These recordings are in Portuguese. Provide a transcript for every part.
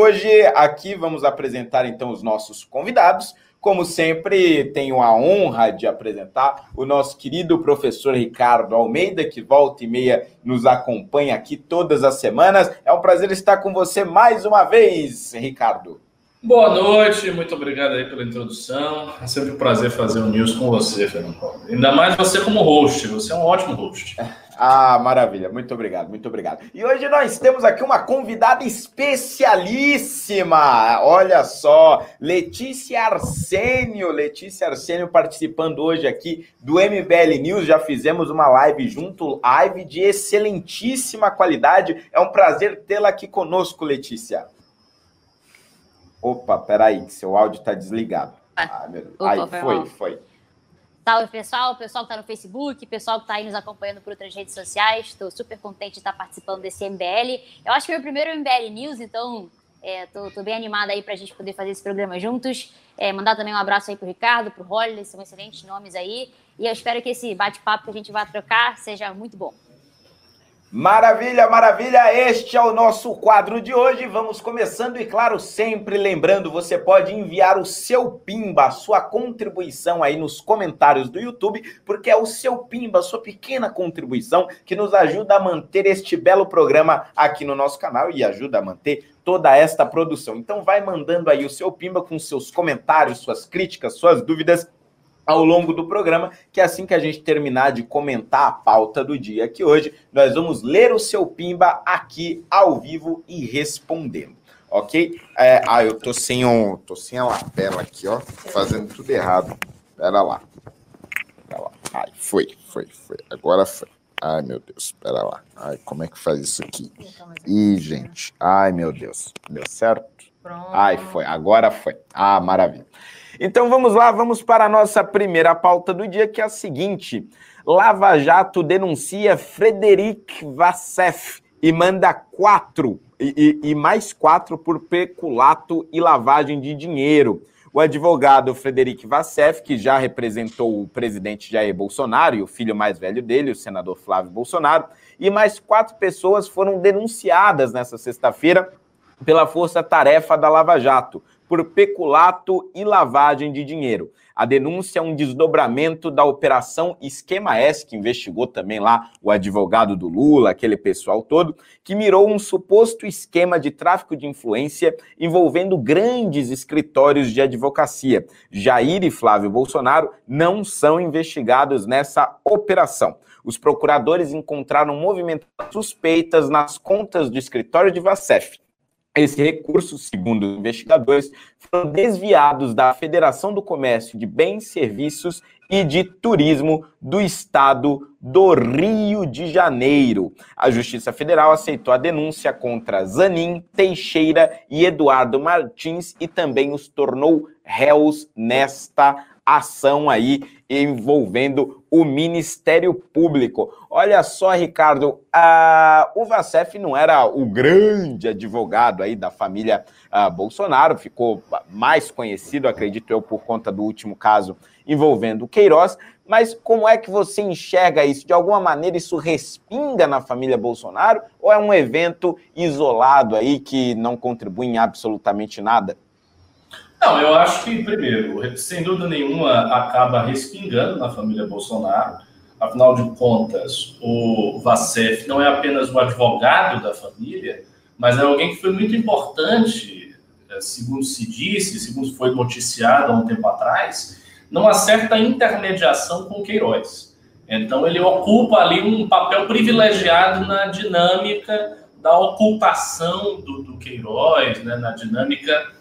Hoje aqui vamos apresentar então os nossos convidados. Como sempre, tenho a honra de apresentar o nosso querido professor Ricardo Almeida, que volta e meia nos acompanha aqui todas as semanas. É um prazer estar com você mais uma vez, Ricardo. Boa noite, muito obrigado aí pela introdução. É sempre um prazer fazer o um news com você, Fernando Paulo. Ainda mais você como host, você é um ótimo host. Ah, maravilha, muito obrigado, muito obrigado. E hoje nós temos aqui uma convidada especialíssima. Olha só, Letícia Arsênio. Letícia Arsênio participando hoje aqui do MBL News. Já fizemos uma live junto, live de excelentíssima qualidade. É um prazer tê-la aqui conosco, Letícia. Opa, peraí, que seu áudio está desligado. Ah, meu Deus. Opa, aí, foi, foi. Salve, pessoal, pessoal que está no Facebook, pessoal que está aí nos acompanhando por outras redes sociais. Estou super contente de estar participando desse MBL. Eu acho que é o meu primeiro MBL News, então estou é, bem animada aí para a gente poder fazer esse programa juntos. É, mandar também um abraço aí para o Ricardo, para o Holly, são excelentes nomes aí. E eu espero que esse bate-papo que a gente vai trocar seja muito bom. Maravilha, maravilha! Este é o nosso quadro de hoje. Vamos começando e, claro, sempre lembrando, você pode enviar o seu pimba, a sua contribuição aí nos comentários do YouTube, porque é o seu pimba, a sua pequena contribuição que nos ajuda a manter este belo programa aqui no nosso canal e ajuda a manter toda esta produção. Então vai mandando aí o seu pimba com seus comentários, suas críticas, suas dúvidas ao longo do programa, que assim que a gente terminar de comentar a pauta do dia que hoje, nós vamos ler o seu pimba aqui ao vivo e respondendo. Ok? É, ah, eu tô sem, um, tô sem a lapela aqui, ó, fazendo tudo errado. Pera lá. Pera lá. Ai, foi, foi, foi. Agora foi. Ai, meu Deus, espera lá. Ai, como é que faz isso aqui? Ih, gente. Ai, meu Deus. Deu certo? Pronto. Ai, foi. Agora foi. Ah, maravilha. Então vamos lá, vamos para a nossa primeira pauta do dia, que é a seguinte: Lava Jato denuncia Frederic Vassef e manda quatro, e, e, e mais quatro por peculato e lavagem de dinheiro. O advogado Frederic Vassef, que já representou o presidente Jair Bolsonaro e o filho mais velho dele, o senador Flávio Bolsonaro, e mais quatro pessoas foram denunciadas nessa sexta-feira pela Força Tarefa da Lava Jato por peculato e lavagem de dinheiro. A denúncia é um desdobramento da operação Esquema S, que investigou também lá o advogado do Lula, aquele pessoal todo, que mirou um suposto esquema de tráfico de influência envolvendo grandes escritórios de advocacia. Jair e Flávio Bolsonaro não são investigados nessa operação. Os procuradores encontraram movimentações suspeitas nas contas do escritório de Vacef esse recurso, segundo investigadores, foram desviados da Federação do Comércio de Bens, Serviços e de Turismo do Estado do Rio de Janeiro. A Justiça Federal aceitou a denúncia contra Zanin, Teixeira e Eduardo Martins e também os tornou réus nesta ação aí envolvendo o Ministério Público. Olha só, Ricardo, a, o Vacef não era o grande advogado aí da família a, Bolsonaro, ficou mais conhecido, acredito eu, por conta do último caso envolvendo o Queiroz, mas como é que você enxerga isso? De alguma maneira isso respinga na família Bolsonaro ou é um evento isolado aí que não contribui em absolutamente nada? Não, eu acho que, primeiro, sem dúvida nenhuma, acaba respingando na família Bolsonaro. Afinal de contas, o Vacef não é apenas um advogado da família, mas é alguém que foi muito importante, é, segundo se disse, segundo foi noticiado há um tempo atrás, numa certa intermediação com Queiroz. Então, ele ocupa ali um papel privilegiado na dinâmica da ocultação do, do Queiroz, né, na dinâmica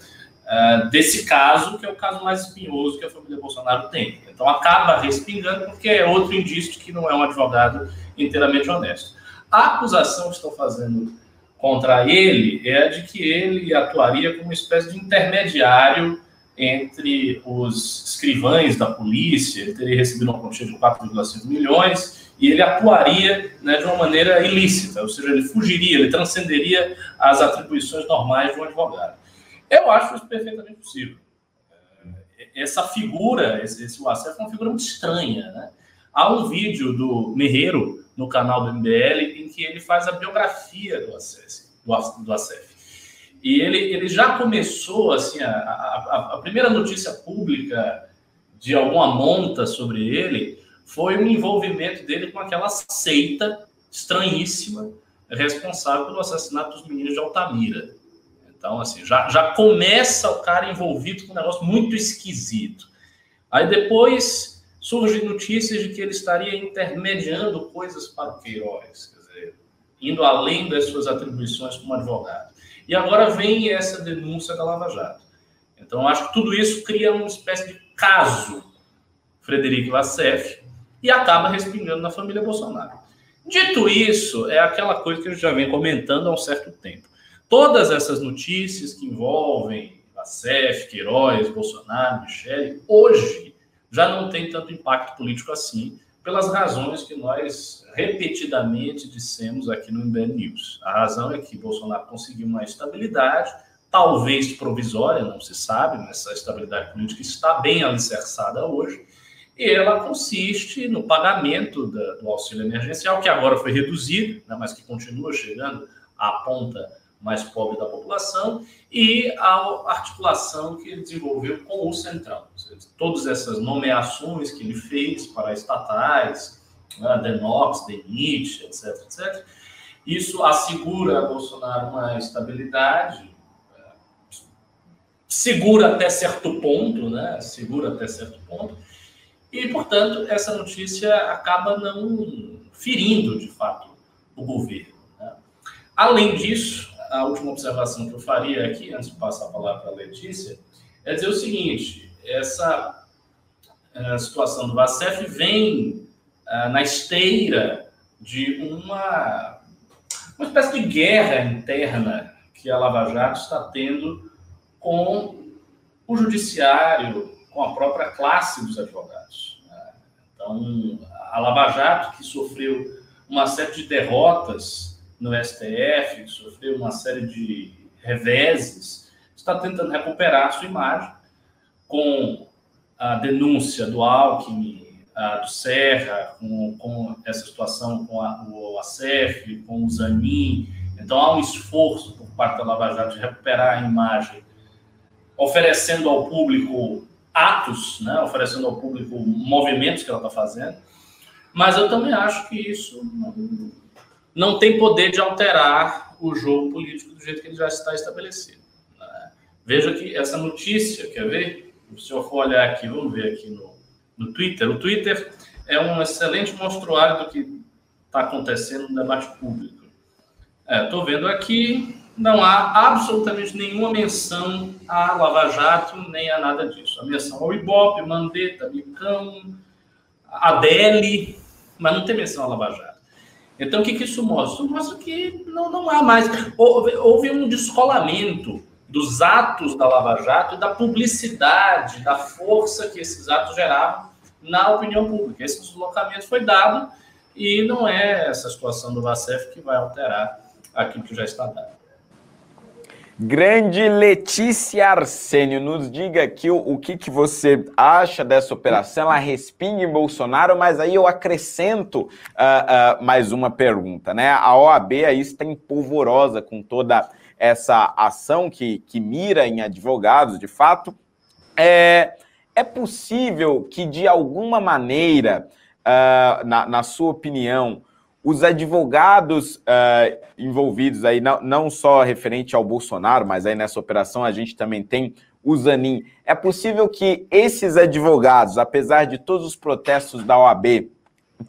uh, desse caso, que é o caso mais espinhoso que a família Bolsonaro tem. Então acaba respingando porque é outro indício de que não é um advogado inteiramente honesto. A acusação que estão fazendo contra ele é de que ele atuaria como uma espécie de intermediário entre os escrivães da polícia, ele teria recebido uma quantia de 4,5 milhões e ele atuaria né, de uma maneira ilícita, ou seja, ele fugiria, ele transcenderia as atribuições normais de um advogado. Eu acho isso perfeitamente possível. É, essa figura, esse, esse é uma figura muito estranha, né? Há um vídeo do Merreiro no canal do MBL em que ele faz a biografia do ACEF. Do, do. E ele, ele já começou, assim, a, a, a primeira notícia pública de alguma monta sobre ele foi o envolvimento dele com aquela seita estranhíssima responsável pelo assassinato dos meninos de Altamira. Então, assim, já, já começa o cara envolvido com um negócio muito esquisito. Aí depois surgem notícias de que ele estaria intermediando coisas para o Queiroz, quer dizer, indo além das suas atribuições como advogado. E agora vem essa denúncia da Lava Jato. Então, acho que tudo isso cria uma espécie de caso Frederico Vassef e acaba respingando na família Bolsonaro. Dito isso, é aquela coisa que a gente já vem comentando há um certo tempo. Todas essas notícias que envolvem Vassef, Queiroz, Bolsonaro, Michele, hoje já não tem tanto impacto político assim, pelas razões que nós repetidamente dissemos aqui no MBL News. A razão é que Bolsonaro conseguiu uma estabilidade, talvez provisória, não se sabe, mas essa estabilidade política está bem alicerçada hoje, e ela consiste no pagamento da, do auxílio emergencial, que agora foi reduzido, né, mas que continua chegando à ponta mais pobre da população, e a articulação que ele desenvolveu com o Centrão. Todas essas nomeações que ele fez para estatais, né, Denox, DENIT, etc., etc., isso assegura a Bolsonaro uma estabilidade, segura até certo ponto, né? Segura até certo ponto, e, portanto, essa notícia acaba não ferindo, de fato, o governo. Né? Além disso, a última observação que eu faria aqui, antes de passar a palavra para a Letícia, é dizer o seguinte: essa eh, situação do Vacef vem uh, na esteira de uma, uma espécie de guerra interna que a Lava Jato está tendo com o judiciário, com a própria classe dos advogados. Então, a Lava Jato, que sofreu uma série de derrotas no STF, que sofreu uma série de reveses, está tentando recuperar a sua imagem com a denúncia do Alckmin, a do Serra, com, com essa situação com a, o ACF, com o Zanin. Então, há um esforço por parte da Lava Jato de recuperar a imagem, oferecendo ao público atos, né, oferecendo ao público movimentos que ela está fazendo, mas eu também acho que isso não, tem poder de alterar o jogo político do jeito que ele já está estabelecido. Né? Veja que essa notícia, quer ver? Se o senhor for olhar aqui, vamos ver aqui no, no Twitter. O Twitter é um excelente monstruário do que está acontecendo no debate público. Estou é, vendo aqui, não há absolutamente nenhuma menção a Lava Jato, nem a nada disso. A menção ao Ibope, Mandetta, Micão, Adele, mas não tem menção a Lava Jato. Então, o que, que isso mostra? Isso mostra que não, não há mais. Houve, houve um descolamento dos atos da Lava Jato e da publicidade, da força que esses atos geravam na opinião pública. Esse deslocamento foi dado e não é essa situação do VACEF que vai alterar aquilo que já está dado. Grande Letícia Arsênio, nos diga aqui o, o que, que você acha dessa operação. Ela respinga em Bolsonaro, mas aí eu acrescento uh, uh, mais uma pergunta, né? A OAB aí está empolvorosa com toda essa ação que, que mira em advogados, de fato. É, é possível que, de alguma maneira, uh, na, na sua opinião, os advogados uh, envolvidos aí, não, não só referente ao Bolsonaro, mas aí nessa operação a gente também tem o Zanin. É possível que esses advogados, apesar de todos os protestos da OAB,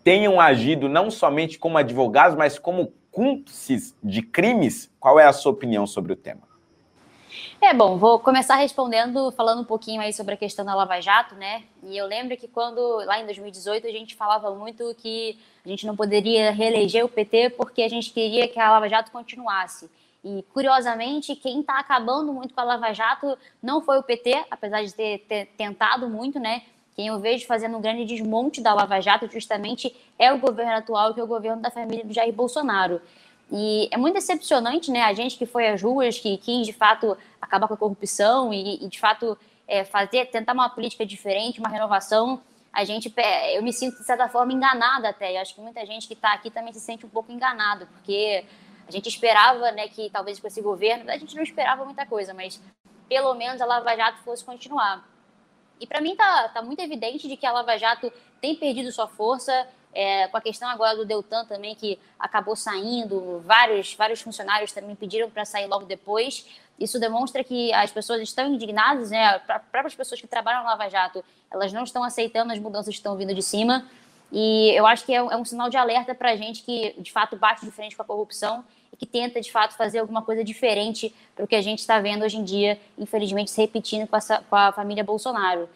tenham agido não somente como advogados, mas como cúmplices de crimes? Qual é a sua opinião sobre o tema? É bom, vou começar respondendo, falando um pouquinho aí sobre a questão da Lava Jato, né? E eu lembro que quando, lá em 2018, a gente falava muito que a gente não poderia reeleger o PT porque a gente queria que a Lava Jato continuasse. E, curiosamente, quem está acabando muito com a Lava Jato não foi o PT, apesar de ter, ter, tentado muito, né? Quem eu vejo fazendo um grande desmonte da Lava Jato justamente é o governo atual, que é o governo da família do Jair Bolsonaro. E é muito decepcionante, né? A gente que foi às ruas, que quis de fato acabar com a corrupção e, e de fato é, fazer, tentar uma política diferente, uma renovação. A gente, eu me sinto de certa forma enganada até. E acho que muita gente que está aqui também se sente um pouco enganado, porque A gente esperava, né, que talvez com esse governo, a gente não esperava muita coisa, mas pelo menos a Lava Jato fosse continuar. E para mim tá, tá muito evidente de que a Lava Jato tem perdido sua força, é, com a questão agora do Deltan também, que acabou saindo, vários, vários funcionários também pediram para sair logo depois. Isso demonstra que as pessoas estão indignadas, né? As próprias pessoas que trabalham na Lava Jato, elas não estão aceitando as mudanças que estão vindo de cima. E eu acho que é um, é um sinal de alerta para a gente que, de fato, bate de frente com a corrupção e que tenta, de fato, fazer alguma coisa diferente para o que a gente está vendo hoje em dia, infelizmente, se repetindo com, essa, com a família Bolsonaro.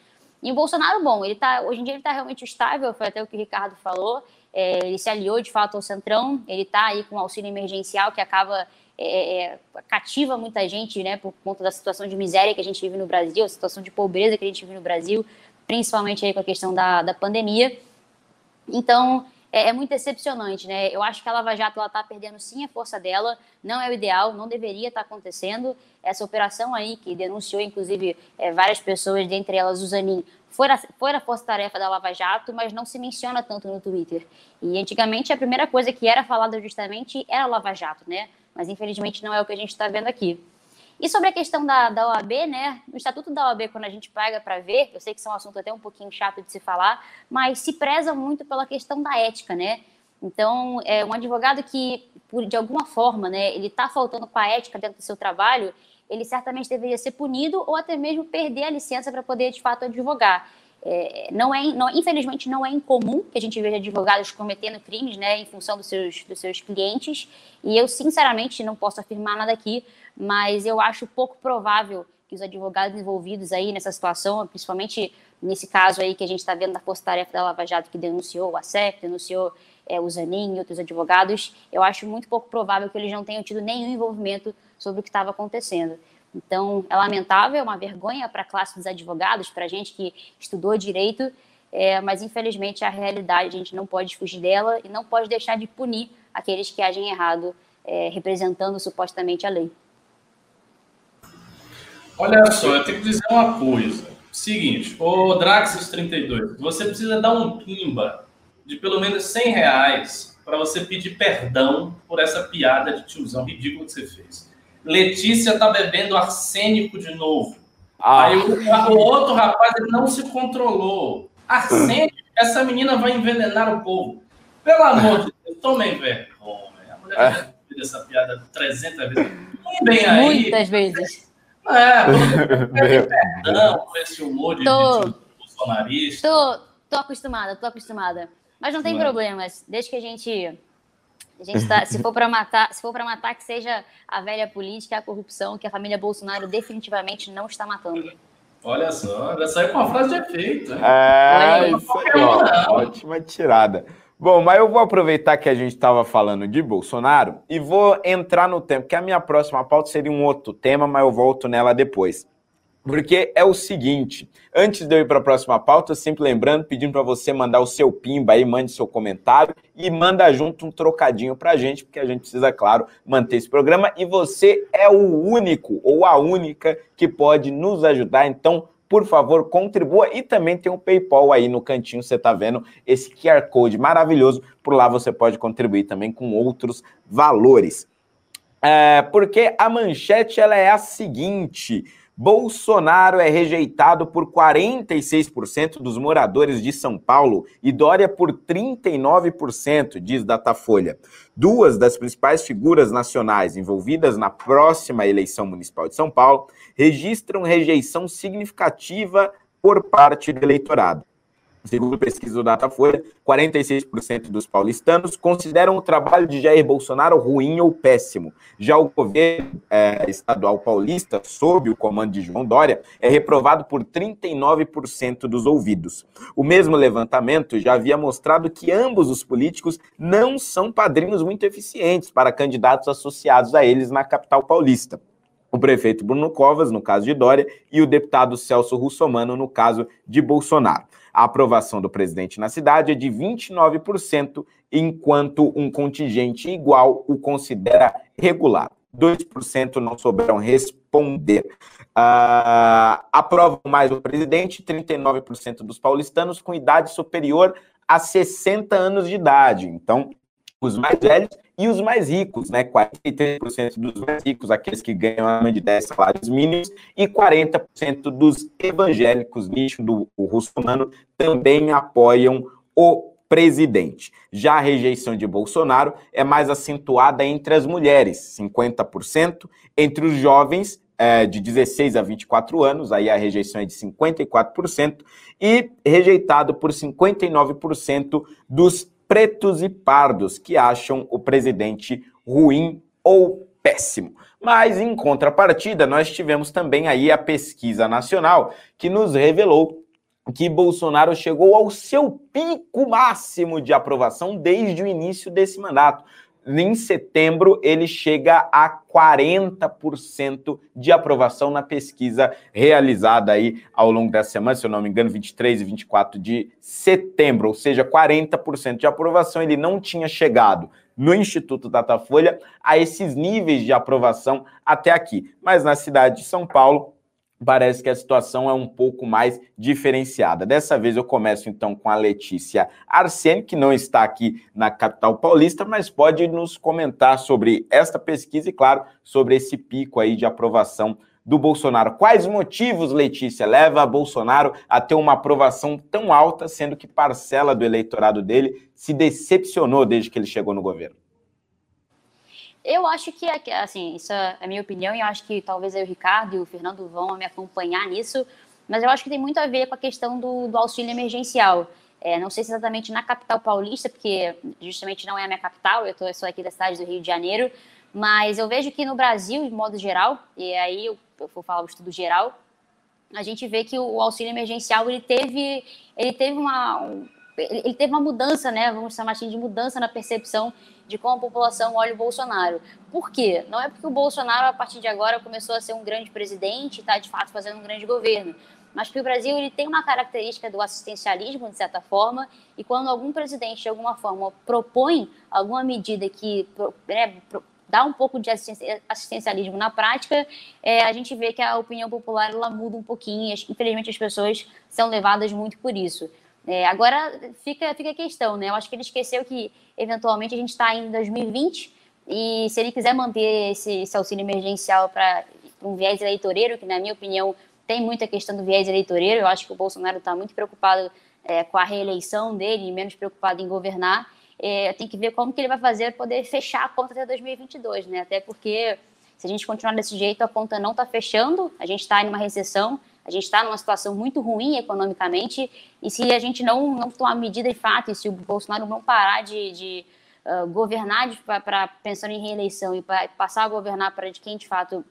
E o Bolsonaro, bom, ele tá, hoje em dia ele está realmente estável, foi até o que o Ricardo falou. É, ele se aliou de fato ao Centrão, ele está aí com auxílio emergencial que acaba é, é, cativa muita gente, né, por conta da situação de miséria que a gente vive no Brasil, a situação de pobreza que a gente vive no Brasil, principalmente aí com a questão da, da pandemia. Então, é, é, muito decepcionante, né? Eu acho que a Lava Jato está perdendo sim a força dela, não é o ideal, não deveria estar tá acontecendo. Essa operação aí, que denunciou inclusive é, várias pessoas, dentre elas o Zanin, foi a, foi a força-tarefa da Lava Jato, mas não se menciona tanto no Twitter. E antigamente a primeira coisa que era falada justamente era a Lava Jato, né? Mas infelizmente não é o que a gente está vendo aqui. E sobre a questão da, da OAB, né? No Estatuto da OAB, quando a gente paga para ver, eu sei que isso é um assunto até um pouquinho chato de se falar, mas se preza muito pela questão da ética, né? Então, é um advogado que, de alguma forma, né, ele está faltando com a ética dentro do seu trabalho, ele certamente deveria ser punido ou até mesmo perder a licença para poder, de fato, advogar. É, não é, não, infelizmente, não é incomum que a gente veja advogados cometendo crimes né, em função dos seus, dos seus clientes, e eu, sinceramente, não posso afirmar nada aqui, mas eu acho pouco provável que os advogados envolvidos aí nessa situação, principalmente nesse caso aí que a gente está vendo da Força Tarefa da Lava Jato, que denunciou o ACEP, denunciou é, o Zanin e outros advogados, eu acho muito pouco provável que eles não tenham tido nenhum envolvimento sobre o que estava acontecendo. Então, é lamentável, é uma vergonha para a classe dos advogados, para a gente que estudou direito, é, mas infelizmente a realidade a gente não pode fugir dela e não pode deixar de punir aqueles que agem errado, é, representando supostamente a lei. Olha só, eu tenho que dizer uma coisa. Seguinte, o Draxis 32, você precisa dar um pimba de pelo menos 100 reais para você pedir perdão por essa piada de tiozão ridículo que você fez. Letícia tá bebendo arsênico de novo. Ah. Aí o, o, outro rapaz ele não se controlou. Arsênico, essa menina vai envenenar o povo. Pelo amor de Deus, tomem vergonha. A mulher é. já essa piada 300 vezes. Bem aí. Muitas vezes. É, com esse humor de, tô, de bolsonarista. Tô, tô acostumada, tô acostumada. Mas não tem não é. problemas. Desde que a gente a gente tá, se for para matar, se for para matar que seja a velha política, a corrupção que a família Bolsonaro definitivamente não está matando. Olha só, já saiu com uma frase de efeito. É, isso aí, ó, ótima tirada. Bom, mas eu vou aproveitar que a gente estava falando de Bolsonaro e vou entrar no tempo, que a minha próxima pauta seria um outro tema, mas eu volto nela depois. Porque é o seguinte, antes de eu ir para a próxima pauta, sempre lembrando, pedindo para você mandar o seu pimba aí, mande seu comentário e manda junto um trocadinho para a gente, porque a gente precisa, claro, manter esse programa e você é o único ou a única que pode nos ajudar. Então, por favor, contribua e também tem um PayPal aí no cantinho, você está vendo esse QR Code maravilhoso. Por lá você pode contribuir também com outros valores. É, porque a manchete ela é a seguinte: Bolsonaro é rejeitado por 46% dos moradores de São Paulo e Dória por 39%, diz Datafolha. Duas das principais figuras nacionais envolvidas na próxima eleição municipal de São Paulo registram rejeição significativa por parte do eleitorado. Segundo pesquisa do Datafolha, 46% dos paulistanos consideram o trabalho de Jair Bolsonaro ruim ou péssimo. Já o governo é, estadual paulista, sob o comando de João Dória, é reprovado por 39% dos ouvidos. O mesmo levantamento já havia mostrado que ambos os políticos não são padrinhos muito eficientes para candidatos associados a eles na capital paulista o prefeito Bruno Covas, no caso de Dória, e o deputado Celso Russomano, no caso de Bolsonaro. A aprovação do presidente na cidade é de 29%, enquanto um contingente igual o considera regular. 2% não souberam responder. Uh, aprovam mais o presidente 39% dos paulistanos com idade superior a 60 anos de idade. Então, os mais velhos e os mais ricos, né? 43% dos mais ricos, aqueles que ganham acima de 10 salários mínimos, e 40% dos evangélicos, nicho do russomano, também apoiam o presidente. Já a rejeição de Bolsonaro é mais acentuada entre as mulheres, 50%, entre os jovens, é, de 16 a 24 anos, aí a rejeição é de 54%, e rejeitado por 59% dos pretos e pardos que acham o presidente ruim ou péssimo. Mas em contrapartida, nós tivemos também aí a pesquisa nacional que nos revelou que Bolsonaro chegou ao seu pico máximo de aprovação desde o início desse mandato em setembro ele chega a 40% de aprovação na pesquisa realizada aí ao longo da semana, se eu não me engano, 23 e 24 de setembro, ou seja, 40% de aprovação. Ele não tinha chegado no Instituto Datafolha a esses níveis de aprovação até aqui. Mas na cidade de São Paulo, parece que a situação é um pouco mais diferenciada. Dessa vez eu começo então com a Letícia Arsene, que não está aqui na capital paulista, mas pode nos comentar sobre esta pesquisa e, claro, sobre esse pico aí de aprovação do Bolsonaro. Quais motivos, Letícia, leva Bolsonaro a ter uma aprovação tão alta, sendo que parcela do eleitorado dele se decepcionou desde que ele chegou no governo? Eu acho que, assim, isso é a minha opinião, e eu acho que talvez o Ricardo e o Fernando vão me acompanhar nisso, mas eu acho que tem muito a ver com a questão do, do auxílio emergencial. É, não sei se exatamente na capital paulista, porque justamente não é a minha capital, eu, tô, eu sou aqui da cidade do Rio de Janeiro, mas eu vejo que no Brasil, de modo geral, e aí eu, eu vou falar o estudo geral, a gente vê que o, auxílio emergencial ele teve, ele teve uma, um, ele teve uma mudança, né? Vamos chamar assim de mudança na percepção de como a população olha o Bolsonaro. Por quê? Não é porque o Bolsonaro, a partir de agora, começou a ser um grande presidente e está, de fato, fazendo um grande governo. Mas que o Brasil ele tem uma característica do assistencialismo, de certa forma, e quando algum presidente, de alguma forma, propõe alguma medida que né, dá um pouco de assistencialismo na prática, é, a gente vê que a opinião popular ela muda um pouquinho. Infelizmente, as pessoas são levadas muito por isso. É, agora fica, fica a questão, né? Eu acho que ele esqueceu que eventualmente a gente está em 2020 e se ele quiser manter esse, esse auxílio emergencial para um viés eleitoreiro, que na minha opinião tem muita questão do viés eleitoreiro, eu acho que o Bolsonaro está muito preocupado é, com a reeleição dele e menos preocupado em governar. É, tem que ver como que ele vai fazer para poder fechar a conta até 2022, né? Até porque se a gente continuar desse jeito, a conta não está fechando, a gente está em uma recessão, a gente está numa situação muito ruim economicamente, e se a gente não, não tomar medida de fato, e se o Bolsonaro não parar de, de uh, governar para pensando em reeleição e pra, passar a governar para de quem de fato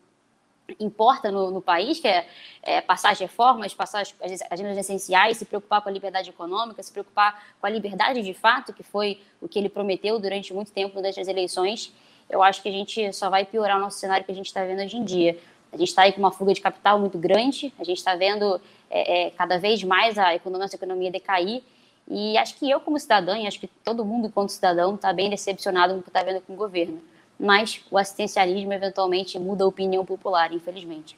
importa no, no país, que é, é, passar as reformas, passar as, as agendas essenciais, se preocupar com a liberdade econômica, se preocupar com a liberdade de fato, que foi o que ele prometeu durante muito tempo durante as eleições, eu acho que a gente só vai piorar o nosso cenário que a gente está vendo hoje em dia. A gente está aí com uma fuga de capital muito grande, a gente está vendo é, é, cada vez mais a economia, nossa economia decair. E acho que eu, como cidadã, e acho que todo mundo, enquanto cidadão, está bem decepcionado com o que está vendo com o governo. Mas o assistencialismo, eventualmente, muda a opinião popular, infelizmente.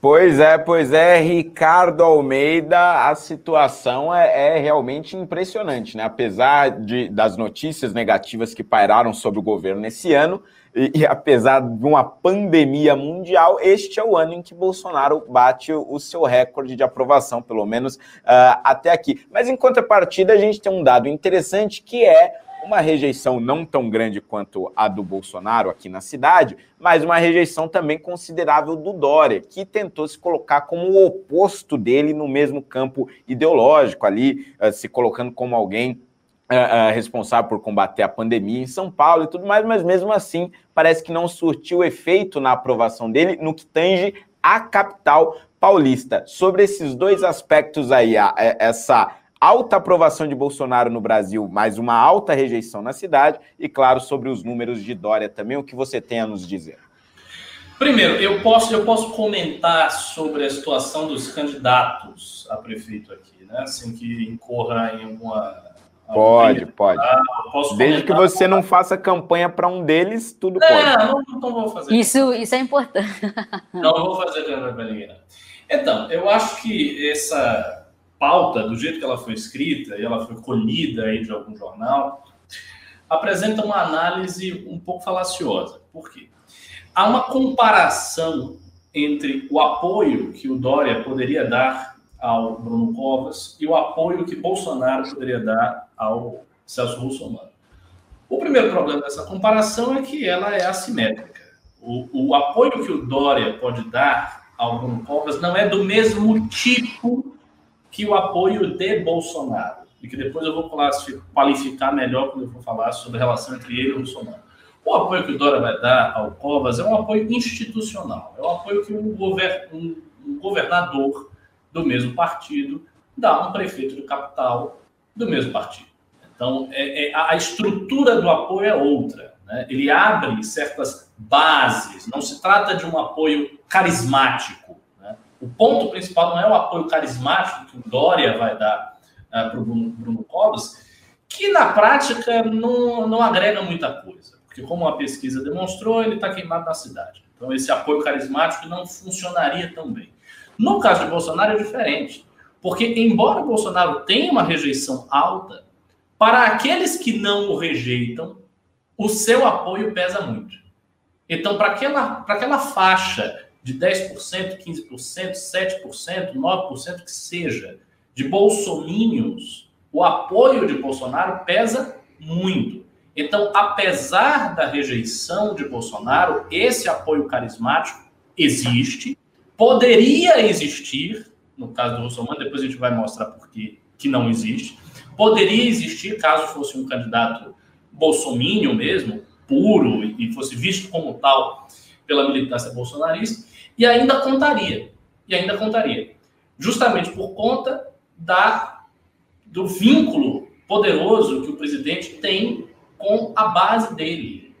Pois é, pois é, Ricardo Almeida, a situação é, é, realmente impressionante, né? Apesar de, das notícias negativas que pairaram sobre o governo nesse ano, e, e, apesar de uma pandemia mundial, este é o ano em que Bolsonaro bate o, seu recorde de aprovação, pelo menos uh, até aqui. Mas em contrapartida, a gente tem um dado interessante que é uma rejeição não tão grande quanto a do Bolsonaro aqui na cidade, mas uma rejeição também considerável do Dória, que tentou se colocar como o oposto dele no mesmo campo ideológico, ali uh, se colocando como alguém uh, responsável por combater a pandemia em São Paulo e tudo mais, mas mesmo assim parece que não surtiu efeito na aprovação dele no que tange a capital paulista. Sobre esses dois aspectos aí, a, a, essa alta aprovação de Bolsonaro no Brasil, mas uma alta rejeição na cidade, e claro, sobre os números de Dória também, o que você tem a nos dizer? Primeiro, eu posso, eu posso comentar sobre a situação dos candidatos a prefeito aqui, né? Assim que incorra em alguma Pode, pode. Ah, Desde que você não faça campanha para um deles, tudo não, pode. Não, não vou fazer. Isso, isso é importante. Não vou fazer campanha para ninguém. Então, eu acho que essa pauta, do jeito que ela foi escrita e ela foi colhida aí de algum jornal, apresenta uma análise um pouco falaciosa. Por quê? Há uma comparação entre o apoio que o Dória poderia dar ao Bruno Covas e o apoio que Bolsonaro poderia dar ao Celso Russomano. O primeiro problema dessa comparação é que ela é assimétrica. O, o apoio que o Dória pode dar ao Bruno Covas não é do mesmo tipo que o apoio de Bolsonaro. E que depois eu vou qualificar melhor quando eu for falar sobre a relação entre ele e o Bolsonaro. O apoio que o Dória vai dar ao Covas é um apoio institucional. É um apoio que um, govern um, um governador do mesmo partido dá a um prefeito de capital do mesmo partido. Então, é, é, a estrutura do apoio é outra. Né? Ele abre certas bases, não se trata de um apoio carismático. Né? O ponto principal não é o apoio carismático que o Dória vai dar uh, para o Bruno, Bruno Covas, que na prática não, não agrega muita coisa. Porque, como a pesquisa demonstrou, ele está queimado na cidade. Então, esse apoio carismático não funcionaria tão bem. No caso de Bolsonaro, é diferente. Porque, embora Bolsonaro tenha uma rejeição alta, para aqueles que não o rejeitam, o seu apoio pesa muito. Então, para aquela, para aquela faixa de 10%, 15%, 7%, 9%, que seja, de bolsomínios, o apoio de Bolsonaro pesa muito. Então, apesar da rejeição de Bolsonaro, esse apoio carismático existe, poderia existir, no caso do Bolsonaro, depois a gente vai mostrar por que não existe, poderia existir caso fosse um candidato bolsomínio mesmo, puro, e fosse visto como tal pela militância bolsonarista, e ainda contaria, e ainda contaria, justamente por conta da, do vínculo poderoso que o presidente tem com a base dele,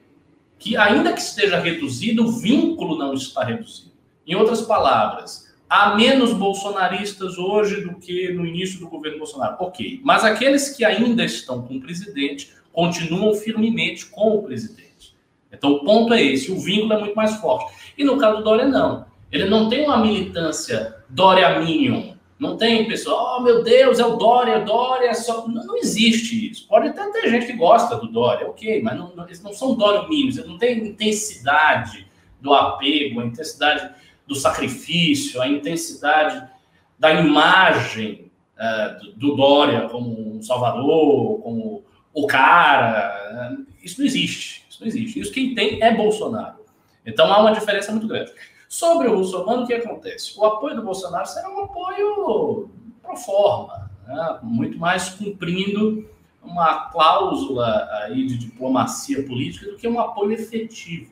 que ainda que esteja reduzido, o vínculo não está reduzido. Em outras palavras, há menos bolsonaristas hoje do que no início do governo Bolsonaro. Ok, mas aqueles que ainda estão com o presidente continuam firmemente com o presidente. Então o ponto é esse, o vínculo é muito mais forte. E no caso do Dória, não. Ele não tem uma militância Dória Minion. Não tem pessoal, oh meu Deus, é o Dória, Dória, só. Não, não, existe isso. Pode até ter gente que gosta do Dória, ok, mas não, não, eles não são Dória Minions, eles não têm intensidade do apego, a intensidade do sacrifício, a intensidade da imagem uh, do Dória como um salvador, como o cara. Uh, isso não existe. Isso não existe. Isso quem tem é Bolsonaro. Então há uma diferença muito grande. Sobre o Russomano, o que acontece? O apoio do Bolsonaro será um apoio pro forma, né? muito mais cumprindo uma cláusula aí de diplomacia política do que um apoio efetivo.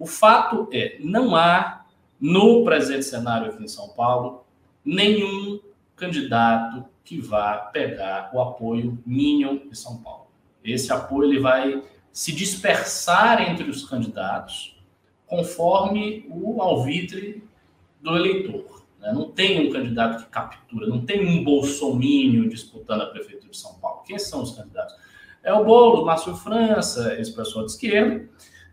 O fato é, não há no presente cenário aqui em São Paulo, nenhum candidato que vá pegar o apoio mínimo de São Paulo. Esse apoio ele vai se dispersar entre os candidatos conforme o alvitre do eleitor. Né? Não tem um candidato que captura, não tem um bolsomínio disputando a prefeitura de São Paulo. Quem são os candidatos? É o Boulos, Márcio França, esse pessoal de esquerda.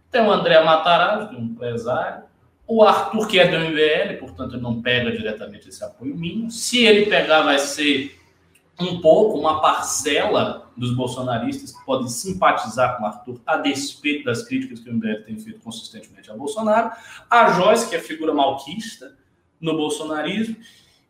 Tem o André Matarazzo, é um empresário. O Arthur, que é do MBL, portanto, não pega diretamente esse apoio mínimo. Se ele pegar, vai ser um pouco, uma parcela dos bolsonaristas que podem simpatizar com o Arthur, a despeito das críticas que o MBL tem feito consistentemente a Bolsonaro. A Joyce, que é figura malquista no bolsonarismo.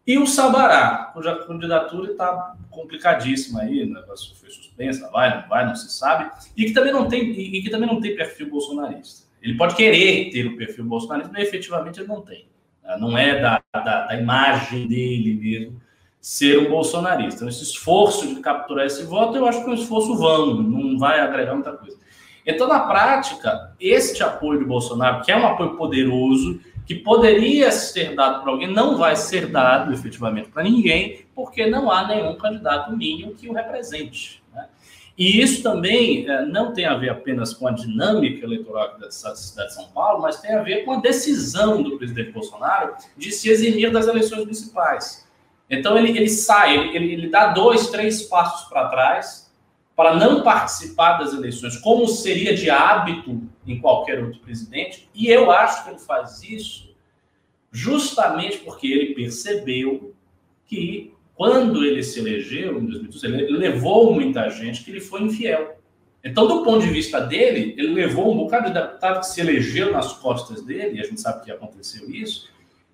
E o Sabará, cuja candidatura está complicadíssima aí, né? foi suspensa, vai, não vai, não se sabe, e que também não tem, e que também não tem perfil bolsonarista. Ele pode querer ter o perfil bolsonarista, mas efetivamente ele não tem. Né? Não é da, da, da imagem dele mesmo ser um bolsonarista. Então, esse esforço de capturar esse voto, eu acho que é um esforço vão, não vai agregar muita coisa. Então, na prática, este apoio do Bolsonaro, que é um apoio poderoso, que poderia ser dado para alguém, não vai ser dado efetivamente para ninguém, porque não há nenhum candidato mínimo que o represente. Né? E isso também é, não tem a ver apenas com a dinâmica eleitoral da cidade de São Paulo, mas tem a ver com a decisão do presidente Bolsonaro de se eximir das eleições municipais. Então ele, ele sai, ele, ele dá dois, três passos para trás para não participar das eleições, como seria de hábito em qualquer outro presidente. E eu acho que ele faz isso justamente porque ele percebeu que quando ele se elegeu, em 2012, ele levou muita gente que ele foi infiel. Então, do ponto de vista dele, ele levou um bocado de deputado que se elegeu nas costas dele, e a gente sabe que aconteceu isso,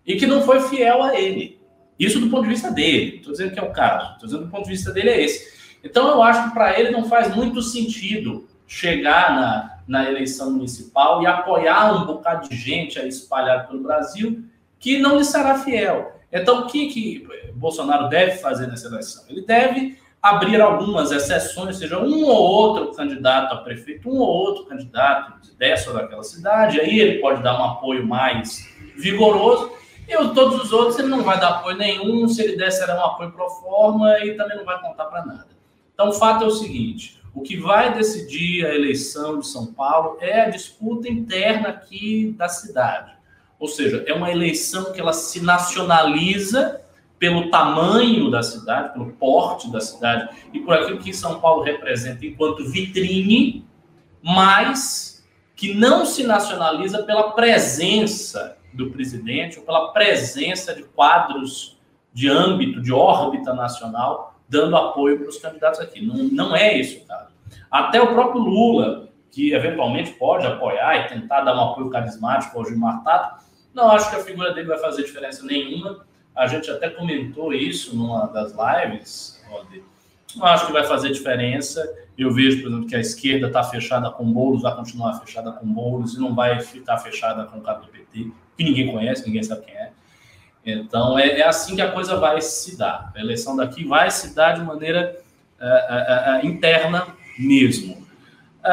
e que não foi fiel a ele. Isso do ponto de vista dele. Estou dizendo que é o caso. Estou dizendo que do ponto de vista dele é esse. Então, eu acho que para ele não faz muito sentido chegar na, na eleição municipal e apoiar um bocado de gente aí espalhado pelo Brasil que não lhe será fiel. Então, o que, que Bolsonaro deve fazer nessa eleição? Ele deve abrir algumas exceções, seja um ou outro candidato a prefeito, um ou outro candidato dessa ou daquela cidade, aí ele pode dar um apoio mais vigoroso, e todos os outros ele não vai dar apoio nenhum, se ele der será um apoio pro forma e também não vai contar para nada. Então o fato é o seguinte, o que vai decidir a eleição de São Paulo é a disputa interna aqui da cidade. Ou seja, é uma eleição que ela se nacionaliza pelo tamanho da cidade, pelo porte da cidade e por aquilo que São Paulo representa enquanto vitrine, mas que não se nacionaliza pela presença do presidente ou pela presença de quadros de âmbito, de órbita nacional, dando apoio para os candidatos aqui. Não, não é isso, cara. Até o próprio Lula, que eventualmente pode apoiar e tentar dar um apoio carismático ao Gilmar Tato, não acho que a figura dele vai fazer diferença nenhuma a gente até comentou isso numa das lives. Não acho que vai fazer diferença. Eu vejo, por exemplo, que a esquerda está fechada com Boulos, vai continuar fechada com Boulos e não vai ficar fechada com o cara do PT, que ninguém conhece, ninguém sabe quem é. Então, é, é, assim que a coisa vai se dar. A eleição daqui vai se dar de maneira uh, uh, uh, interna mesmo.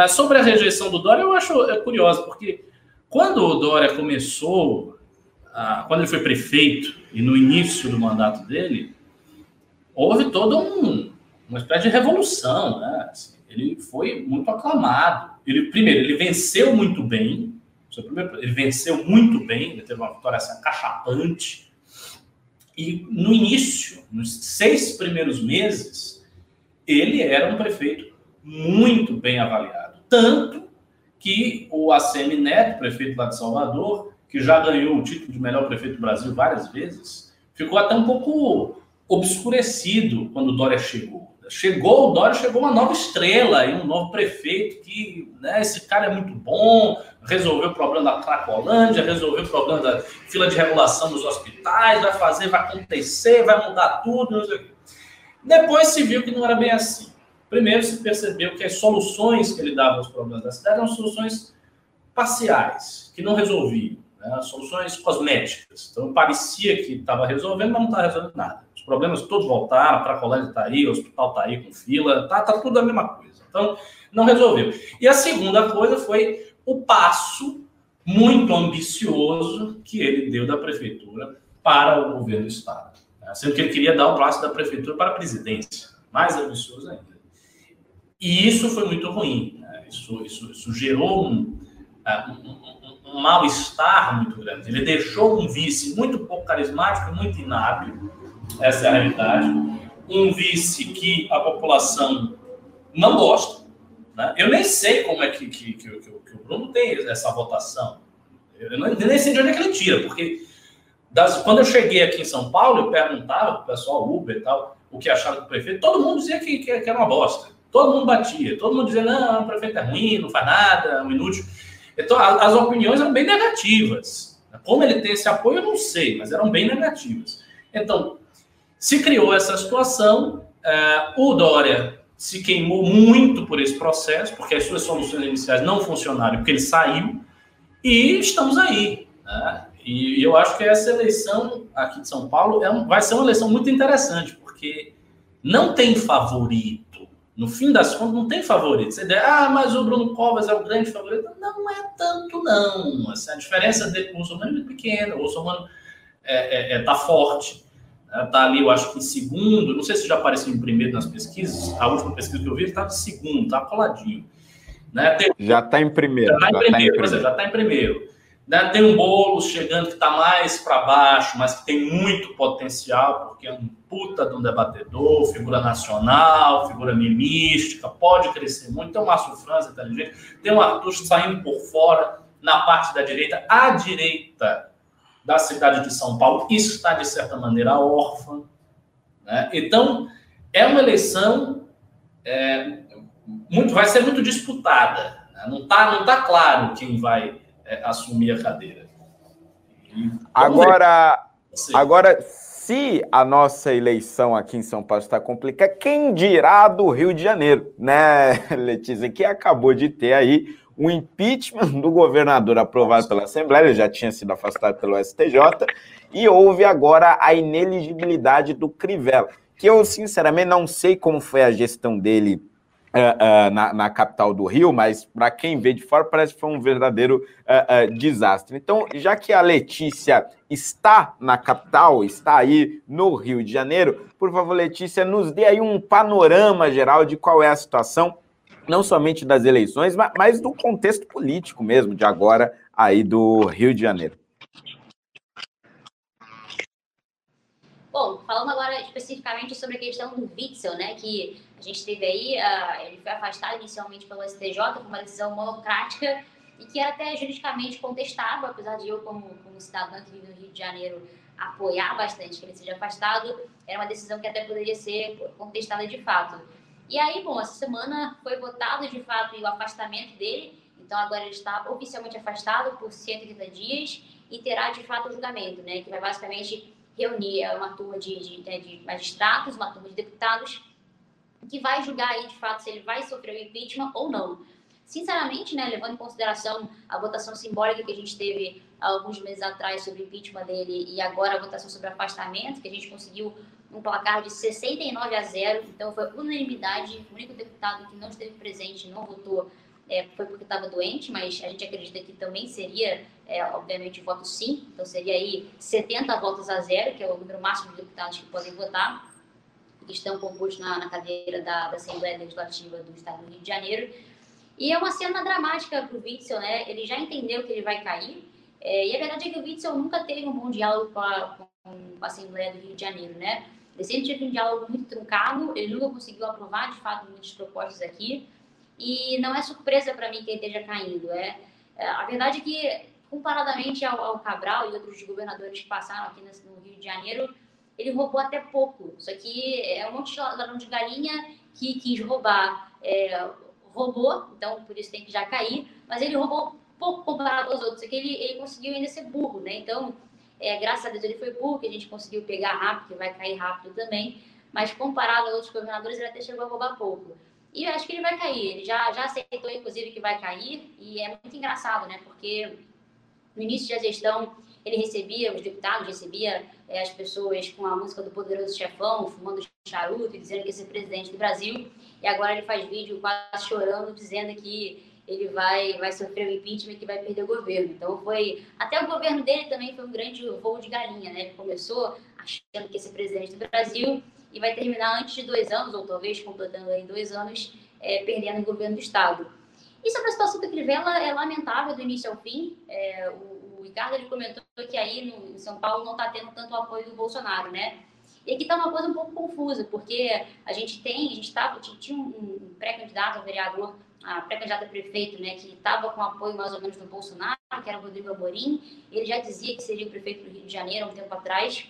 sobre a rejeição do Dória, eu acho é curioso, porque quando o Dória começou ah, quando ele foi prefeito e no início do mandato dele, houve toda um, uma espécie de revolução, né? Assim, ele foi muito aclamado. Ele primeiro, ele venceu muito bem. Ele venceu muito bem. Ele teve uma vitória assim, cachapante. E no início, nos seis primeiros meses, ele era um prefeito muito bem avaliado. Tanto que o ACM Neto, prefeito lá de Salvador, que já ganhou o título de melhor prefeito do Brasil várias vezes, ficou até um pouco obscurecido quando o Dória chegou. Chegou o Dória, chegou uma nova estrela e um novo prefeito que, né, esse cara é muito bom, resolveu o problema da Cracolândia, resolveu o problema da fila de regulação dos hospitais, vai fazer, vai acontecer, vai mudar tudo. Depois se viu que não era bem assim. Primeiro se percebeu que as soluções que ele dava aos problemas da cidade eram soluções parciais, que não resolviam né, soluções cosméticas. Então, parecia que estava resolvendo, mas não está resolvendo nada. Os problemas todos voltaram, para a colégio está aí, o hospital está aí com fila, está tá tudo a mesma coisa. Então, não resolveu. E a segunda coisa foi o passo muito ambicioso que ele deu da prefeitura para o governo do Estado. Né? Sendo que ele queria dar o passo da prefeitura para a presidência. Mais ambicioso ainda. E isso foi muito ruim. Né? Isso, isso, isso gerou um, uh, um um mal-estar muito grande. Ele deixou um vice muito pouco carismático, muito inábil, essa é a realidade. Um vice que a população não gosta. Né? Eu nem sei como é que, que, que, que, o Bruno tem essa votação. Eu nem sei de onde é que ele tira, porque das, quando eu cheguei aqui em São Paulo, eu perguntava para o pessoal Uber e tal, o que achava do prefeito, todo mundo dizia que, que, que era uma bosta. Todo mundo batia, todo mundo dizia, não, o prefeito é ruim, não faz nada, é um inútil. Então, as opiniões eram bem negativas. Como ele tem esse apoio, eu não sei, mas eram bem negativas. Então, se criou essa situação, uh, o Dória se queimou muito por esse processo, porque as suas soluções iniciais não funcionaram, porque ele saiu, e estamos aí. Né? E, eu acho que essa eleição aqui de São Paulo é vai ser uma eleição muito interessante, porque não tem favorito. No fim das contas, não tem favorito. Você diz, ah, mas o Bruno Covas é o grande favorito. Não é tanto, não. Assim, a diferença dele com o Russomano é pequena. O está é, é, é, tá forte. Está né? ali, eu acho que em segundo. Não sei se já apareceu em primeiro nas pesquisas. A última pesquisa que eu vi, ele estava em segundo, estava coladinho. Né? Tem... Já está em primeiro. Já está em, tá em, primeiro. Já está em primeiro. Né? Tem um Boulos chegando que está mais para baixo, mas que tem muito potencial, porque é um puta de um debatedor, figura nacional, figura mimística, pode crescer muito. Tem o Márcio França, inteligente, tem o Arthur saindo por fora, na parte da direita. A direita da cidade de São Paulo está, de certa maneira, órfã. Né? Então, é uma eleição é, muito, vai ser muito disputada. Né? Não está não tá claro quem vai é, assumir a cadeira. agora, agora, se a nossa eleição aqui em São Paulo está complicada, quem dirá do Rio de Janeiro, né, Letícia, que acabou de ter aí o impeachment do governador aprovado pela Assembleia, ele já tinha sido afastado pelo STJ, e houve agora a ineligibilidade do Crivella, que eu sinceramente não sei como foi a gestão dele Uh, uh, na, na, capital do Rio, mas para quem vê de fora parece que foi um verdadeiro uh, desastre. Então, já que a Letícia está na capital, está aí no Rio de Janeiro, por favor, Letícia, nos dê aí um panorama geral de qual é a situação, não somente das eleições, mas, mas do contexto político mesmo de agora aí do Rio de Janeiro. Bom, falando agora especificamente sobre a questão do Witzel, né, que a gente teve aí, uh, ele foi afastado inicialmente pelo STJ por uma decisão monocrática e que era até juridicamente contestável, apesar de eu, como, como cidadã que vive no Rio de Janeiro, apoiar bastante que ele seja afastado, era uma decisão que até poderia ser contestada de fato. E aí, bom, essa semana foi votado de fato o afastamento dele, então agora ele está oficialmente afastado por 130 dias e terá de fato o julgamento, né, que vai basicamente reunir é uma turma de, de, né, de magistrados, uma turma de deputados, que vai julgar aí, de fato, se ele vai sofrer o impeachment ou não. Sinceramente, né, levando em consideração a votação simbólica que a gente teve alguns meses atrás sobre o impeachment dele e agora a votação sobre afastamento, que a gente conseguiu um placar de 69 a 0, então foi unanimidade, o único deputado que não esteve presente não votou é, foi porque estava doente, mas a gente acredita que também seria, é, obviamente, voto sim. Então seria aí 70 votos a zero, que é o número máximo de deputados que podem votar, que estão compostos na, na cadeira da, da, Assembleia Legislativa do Estado do Rio de Janeiro. E é uma cena dramática para o Witzel, né? Ele já entendeu que ele vai cair. É, e a verdade é que o Witzel nunca teve um bom diálogo com a, com a Assembleia do Rio de Janeiro, né? Ele sempre teve um diálogo muito truncado, ele nunca conseguiu aprovar, de fato, muitas propostas aqui. E não é surpresa para mim que ele esteja caindo. É, é, a verdade é que, comparadamente ao, ao Cabral e outros governadores que passaram aqui no Rio de Janeiro, ele roubou até pouco. Isso aqui é um monte de ladrão de galinha que quis roubar. É, roubou, então por isso tem que já cair, mas ele roubou pouco comparado aos outros. Aqui ele, ele conseguiu ainda ser burro, né? Então, é, graças a Deus ele foi burro, que a gente conseguiu pegar rápido, que vai cair rápido também. Mas comparado aos outros governadores, ele até chegou a roubar pouco. E eu acho que ele vai cair. Ele já, já aceitou, inclusive, que vai cair. E é muito engraçado, né? Porque no início da gestão, ele recebia, os deputados recebia é, as pessoas com a música do Poderoso Chefão, fumando charuto e dizendo que ia ser presidente do Brasil. E agora ele faz vídeo quase chorando, dizendo que ele vai, vai sofrer o impeachment e que vai perder o governo. Então foi. Até o governo dele também foi um grande voo de galinha, né? Ele começou achando que ia ser presidente do Brasil e vai terminar antes de dois anos, ou talvez completando aí dois anos, é, perdendo o governo do Estado. E sobre a situação do Crivella, é lamentável do início ao fim. É, o, o, Ricardo ele comentou que aí no, em São Paulo não está tendo tanto apoio do Bolsonaro, né? E aqui está uma coisa um pouco confusa, porque a gente tem, a gente tava, tinha um pré-candidato a vereador, a pré-candidata a prefeito, né, que estava com apoio mais ou menos do Bolsonaro, que era o Rodrigo Amorim. Ele já dizia que seria o prefeito do Rio de Janeiro há um tempo atrás.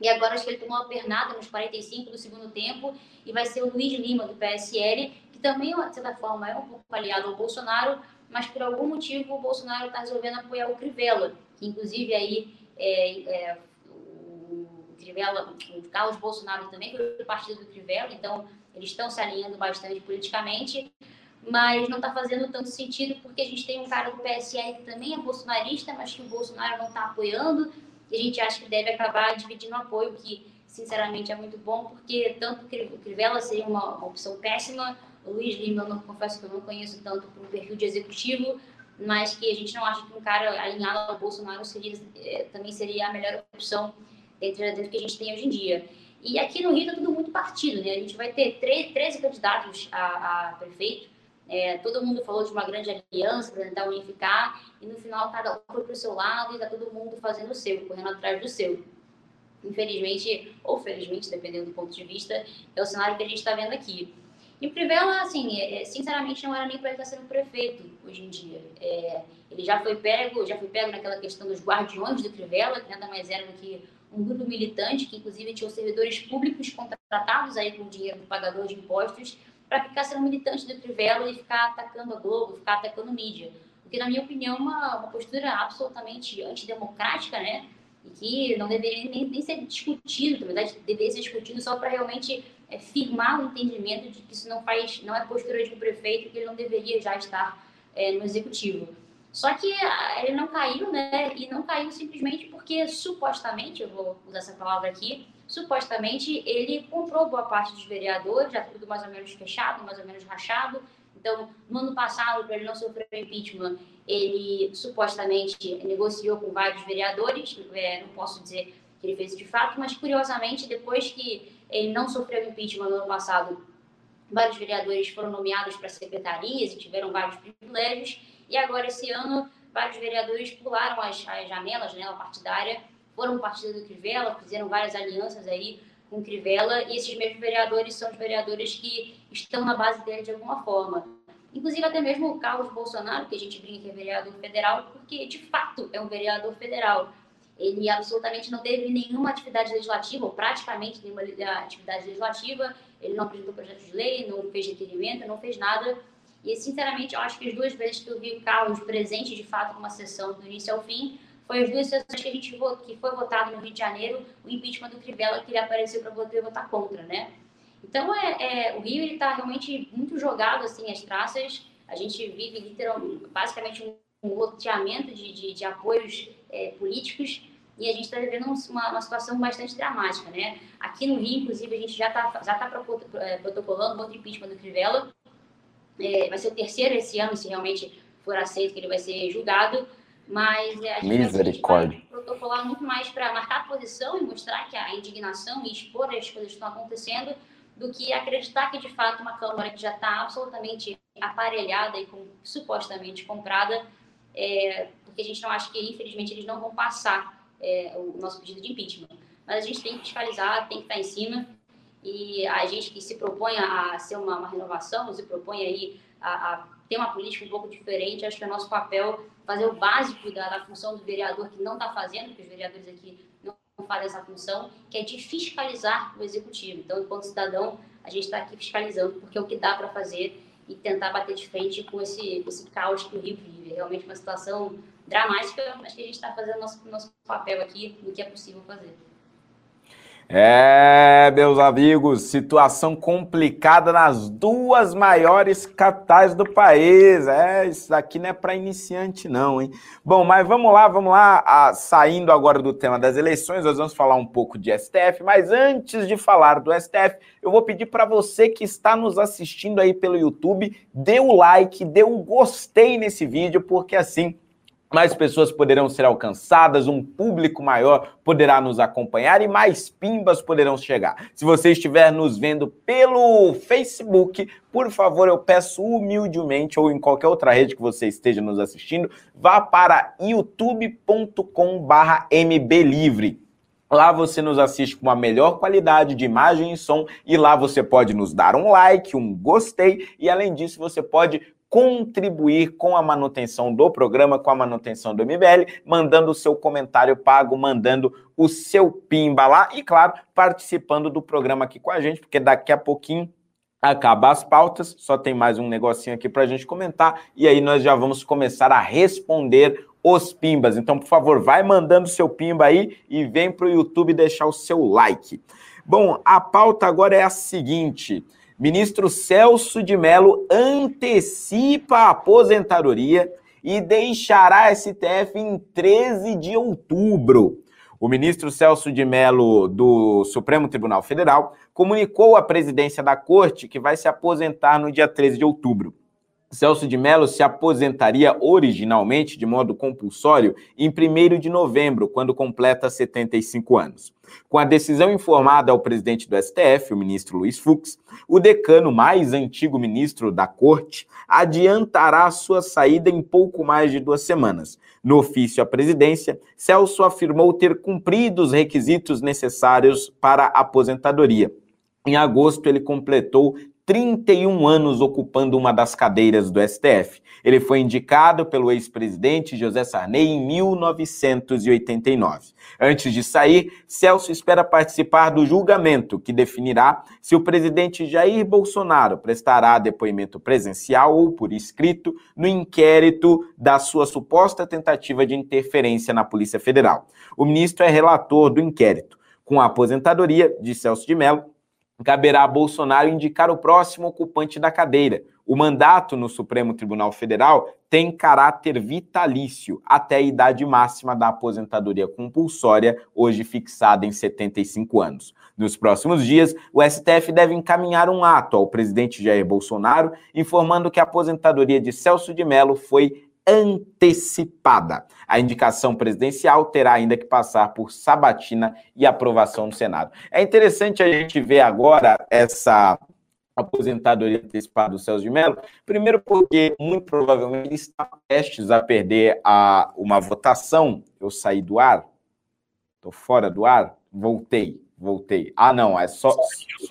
E agora acho que ele tomou uma pernada nos 45 do segundo tempo e vai ser o Luiz Lima, do PSL, que também, de certa forma, é um pouco aliado ao Bolsonaro, mas por algum motivo o Bolsonaro está resolvendo apoiar o Crivella, que inclusive aí é, é, o Crivella, o Carlos Bolsonaro também foi do partido do Crivella, então eles estão se alinhando bastante politicamente, mas não está fazendo tanto sentido porque a gente tem um cara do PSL que também é bolsonarista, mas que o Bolsonaro não está apoiando, e a gente acha que deve acabar dividindo o apoio, que sinceramente é muito bom, porque tanto o Crivella seria uma, opção péssima, o Luiz Lima, eu não, confesso que eu não conheço tanto um perfil de executivo, mas que a gente não acha que um cara alinhado ao Bolsonaro seria, é, também seria a melhor opção dentro, dentro que a gente tem hoje em dia. E aqui no Rio está tudo muito partido, né? A gente vai ter 13 candidatos a, a prefeito, é, todo mundo falou de uma grande aliança para tentar unificar, e no final cada um foi para o seu lado e está todo mundo fazendo o seu, correndo atrás do seu. Infelizmente, ou felizmente, dependendo do ponto de vista, é o cenário que a gente está vendo aqui. E Crivella, assim, é, é, sinceramente, não era nem para ele estar tá sendo prefeito hoje em dia. É, ele já foi pego, já foi pego naquela questão dos guardiões do Crivella, que nada mais era do que um grupo militante, que inclusive tinha servidores públicos contratados aí com dinheiro do pagador de impostos, para ficar sendo militante do Crivella e ficar atacando a Globo, ficar atacando mídia. O que, na minha opinião, é uma, uma postura absolutamente antidemocrática, né? E que não deveria nem, nem ser discutido, na verdade, deveria ser discutido só para realmente é, firmar o entendimento de que isso não faz, não é postura de um prefeito, que ele não deveria já estar é, no executivo. Só que ah, ele não caiu, né? E não caiu simplesmente porque supostamente, eu vou usar essa palavra aqui, supostamente ele comprou boa parte dos vereadores, já tudo mais ou menos fechado, mais ou menos rachado. Então, no ano passado, para ele não sofrer impeachment, ele supostamente negociou com vários vereadores, é, não posso dizer que ele fez de fato, mas curiosamente, depois que ele não sofreu impeachment no ano passado, vários vereadores foram nomeados para secretarias e tiveram vários privilégios, e agora esse ano vários vereadores pularam as, as janelas, janela partidária, foram partido do Crivella, fizeram várias alianças aí com Crivella, e esses mesmos vereadores são os vereadores que estão na base dele de alguma forma. Inclusive até mesmo o Carlos Bolsonaro, que a gente brinca que é vereador federal, porque de fato é um vereador federal. Ele absolutamente não teve nenhuma atividade legislativa, ou praticamente nenhuma atividade legislativa, ele não apresentou projeto de lei, não fez requerimento, não fez nada. E, sinceramente, eu acho que as duas vezes que eu vi o Carlos presente, de fato, numa sessão do início ao fim, foi as duas sessões que a gente votou, que foi votado no Rio de Janeiro, o impeachment do Crivella, que ele apareceu para poder votar contra, né? Então, é, é o Rio está realmente muito jogado, assim, as traças. A gente vive, literalmente, basicamente, um, um loteamento de, de, de apoios é, políticos e a gente está vivendo uma, uma, situação bastante dramática, né? Aqui no Rio, inclusive, a gente já está já tá é, protocolando outro impeachment do Crivella. É, vai ser o terceiro esse ano, se realmente for aceito que ele vai ser julgado mas é, a gente, vai protocolar muito mais para marcar a posição e mostrar que a indignação e expor as coisas que estão acontecendo do que acreditar que de fato uma Câmara que já está absolutamente aparelhada e com, supostamente comprada, é, porque a gente não acha que, infelizmente, eles não vão passar é, o nosso pedido de impeachment. Mas a gente tem que fiscalizar, tem que estar em cima, e a gente que se propõe a ser uma, uma renovação, se propõe aí a, a ter uma política um pouco diferente, acho que é nosso papel fazer o básico da, da função do vereador, que não está fazendo, porque os vereadores aqui não fazem essa função, que é de fiscalizar o executivo. Então, enquanto cidadão, a gente está aqui fiscalizando, porque é o que dá para fazer e tentar bater de frente com esse, esse caos que o Rio vive. É realmente uma situação dramática, mas que a gente está fazendo nosso, nosso papel aqui no que é possível fazer. É, meus amigos, situação complicada nas duas maiores capitais do país. É, isso aqui não é para iniciante, não, hein? Bom, mas vamos lá, vamos lá. Ah, saindo agora do tema das eleições, nós vamos falar um pouco de STF. Mas antes de falar do STF, eu vou pedir para você que está nos assistindo aí pelo YouTube, dê o like, dê o gostei nesse vídeo, porque assim mais pessoas poderão ser alcançadas, um público maior poderá nos acompanhar e mais pimbas poderão chegar. Se você estiver nos vendo pelo Facebook, por favor, eu peço humildemente, ou em qualquer outra rede que você esteja nos assistindo, vá para youtube.com/mblivre. Lá você nos assiste com uma melhor qualidade de imagem e som, e lá você pode nos dar um like, um gostei, e além disso, você pode contribuir com a manutenção do programa, com a manutenção do MBL, mandando o seu comentário pago, mandando o seu pimba lá e, claro, participando do programa aqui com a gente, porque daqui a pouquinho acaba as pautas, só tem mais um negocinho aqui para a gente comentar e aí nós já vamos começar a responder os pimbas. Então, por favor, vai mandando seu pimba aí e vem para o YouTube deixar o seu like. Bom, a pauta agora é a seguinte. Ministro Celso de Mello antecipa a aposentadoria e deixará a STF em 13 de outubro. O ministro Celso de Mello, do Supremo Tribunal Federal, comunicou à presidência da corte que vai se aposentar no dia 13 de outubro. Celso de Mello se aposentaria originalmente de modo compulsório em 1 de novembro, quando completa 75 anos. Com a decisão informada ao presidente do STF, o ministro Luiz Fux, o decano mais antigo ministro da Corte adiantará sua saída em pouco mais de duas semanas. No ofício à presidência, Celso afirmou ter cumprido os requisitos necessários para a aposentadoria. Em agosto, ele completou 31 anos ocupando uma das cadeiras do STF. Ele foi indicado pelo ex-presidente José Sarney em 1989. Antes de sair, Celso espera participar do julgamento que definirá se o presidente Jair Bolsonaro prestará depoimento presencial ou por escrito no inquérito da sua suposta tentativa de interferência na Polícia Federal. O ministro é relator do inquérito. Com a aposentadoria de Celso de Mello, caberá a Bolsonaro indicar o próximo ocupante da cadeira. O mandato no Supremo Tribunal Federal tem caráter vitalício até a idade máxima da aposentadoria compulsória, hoje fixada em 75 anos. Nos próximos dias, o STF deve encaminhar um ato ao presidente Jair Bolsonaro informando que a aposentadoria de Celso de Mello foi antecipada. A indicação presidencial terá ainda que passar por sabatina e aprovação no Senado. É interessante a gente ver agora essa aposentadoria antecipada do Celso de Mello, primeiro porque muito provavelmente ele está prestes a perder a, uma votação. Eu saí do ar, estou fora do ar, voltei. Voltei. Ah, não, é só.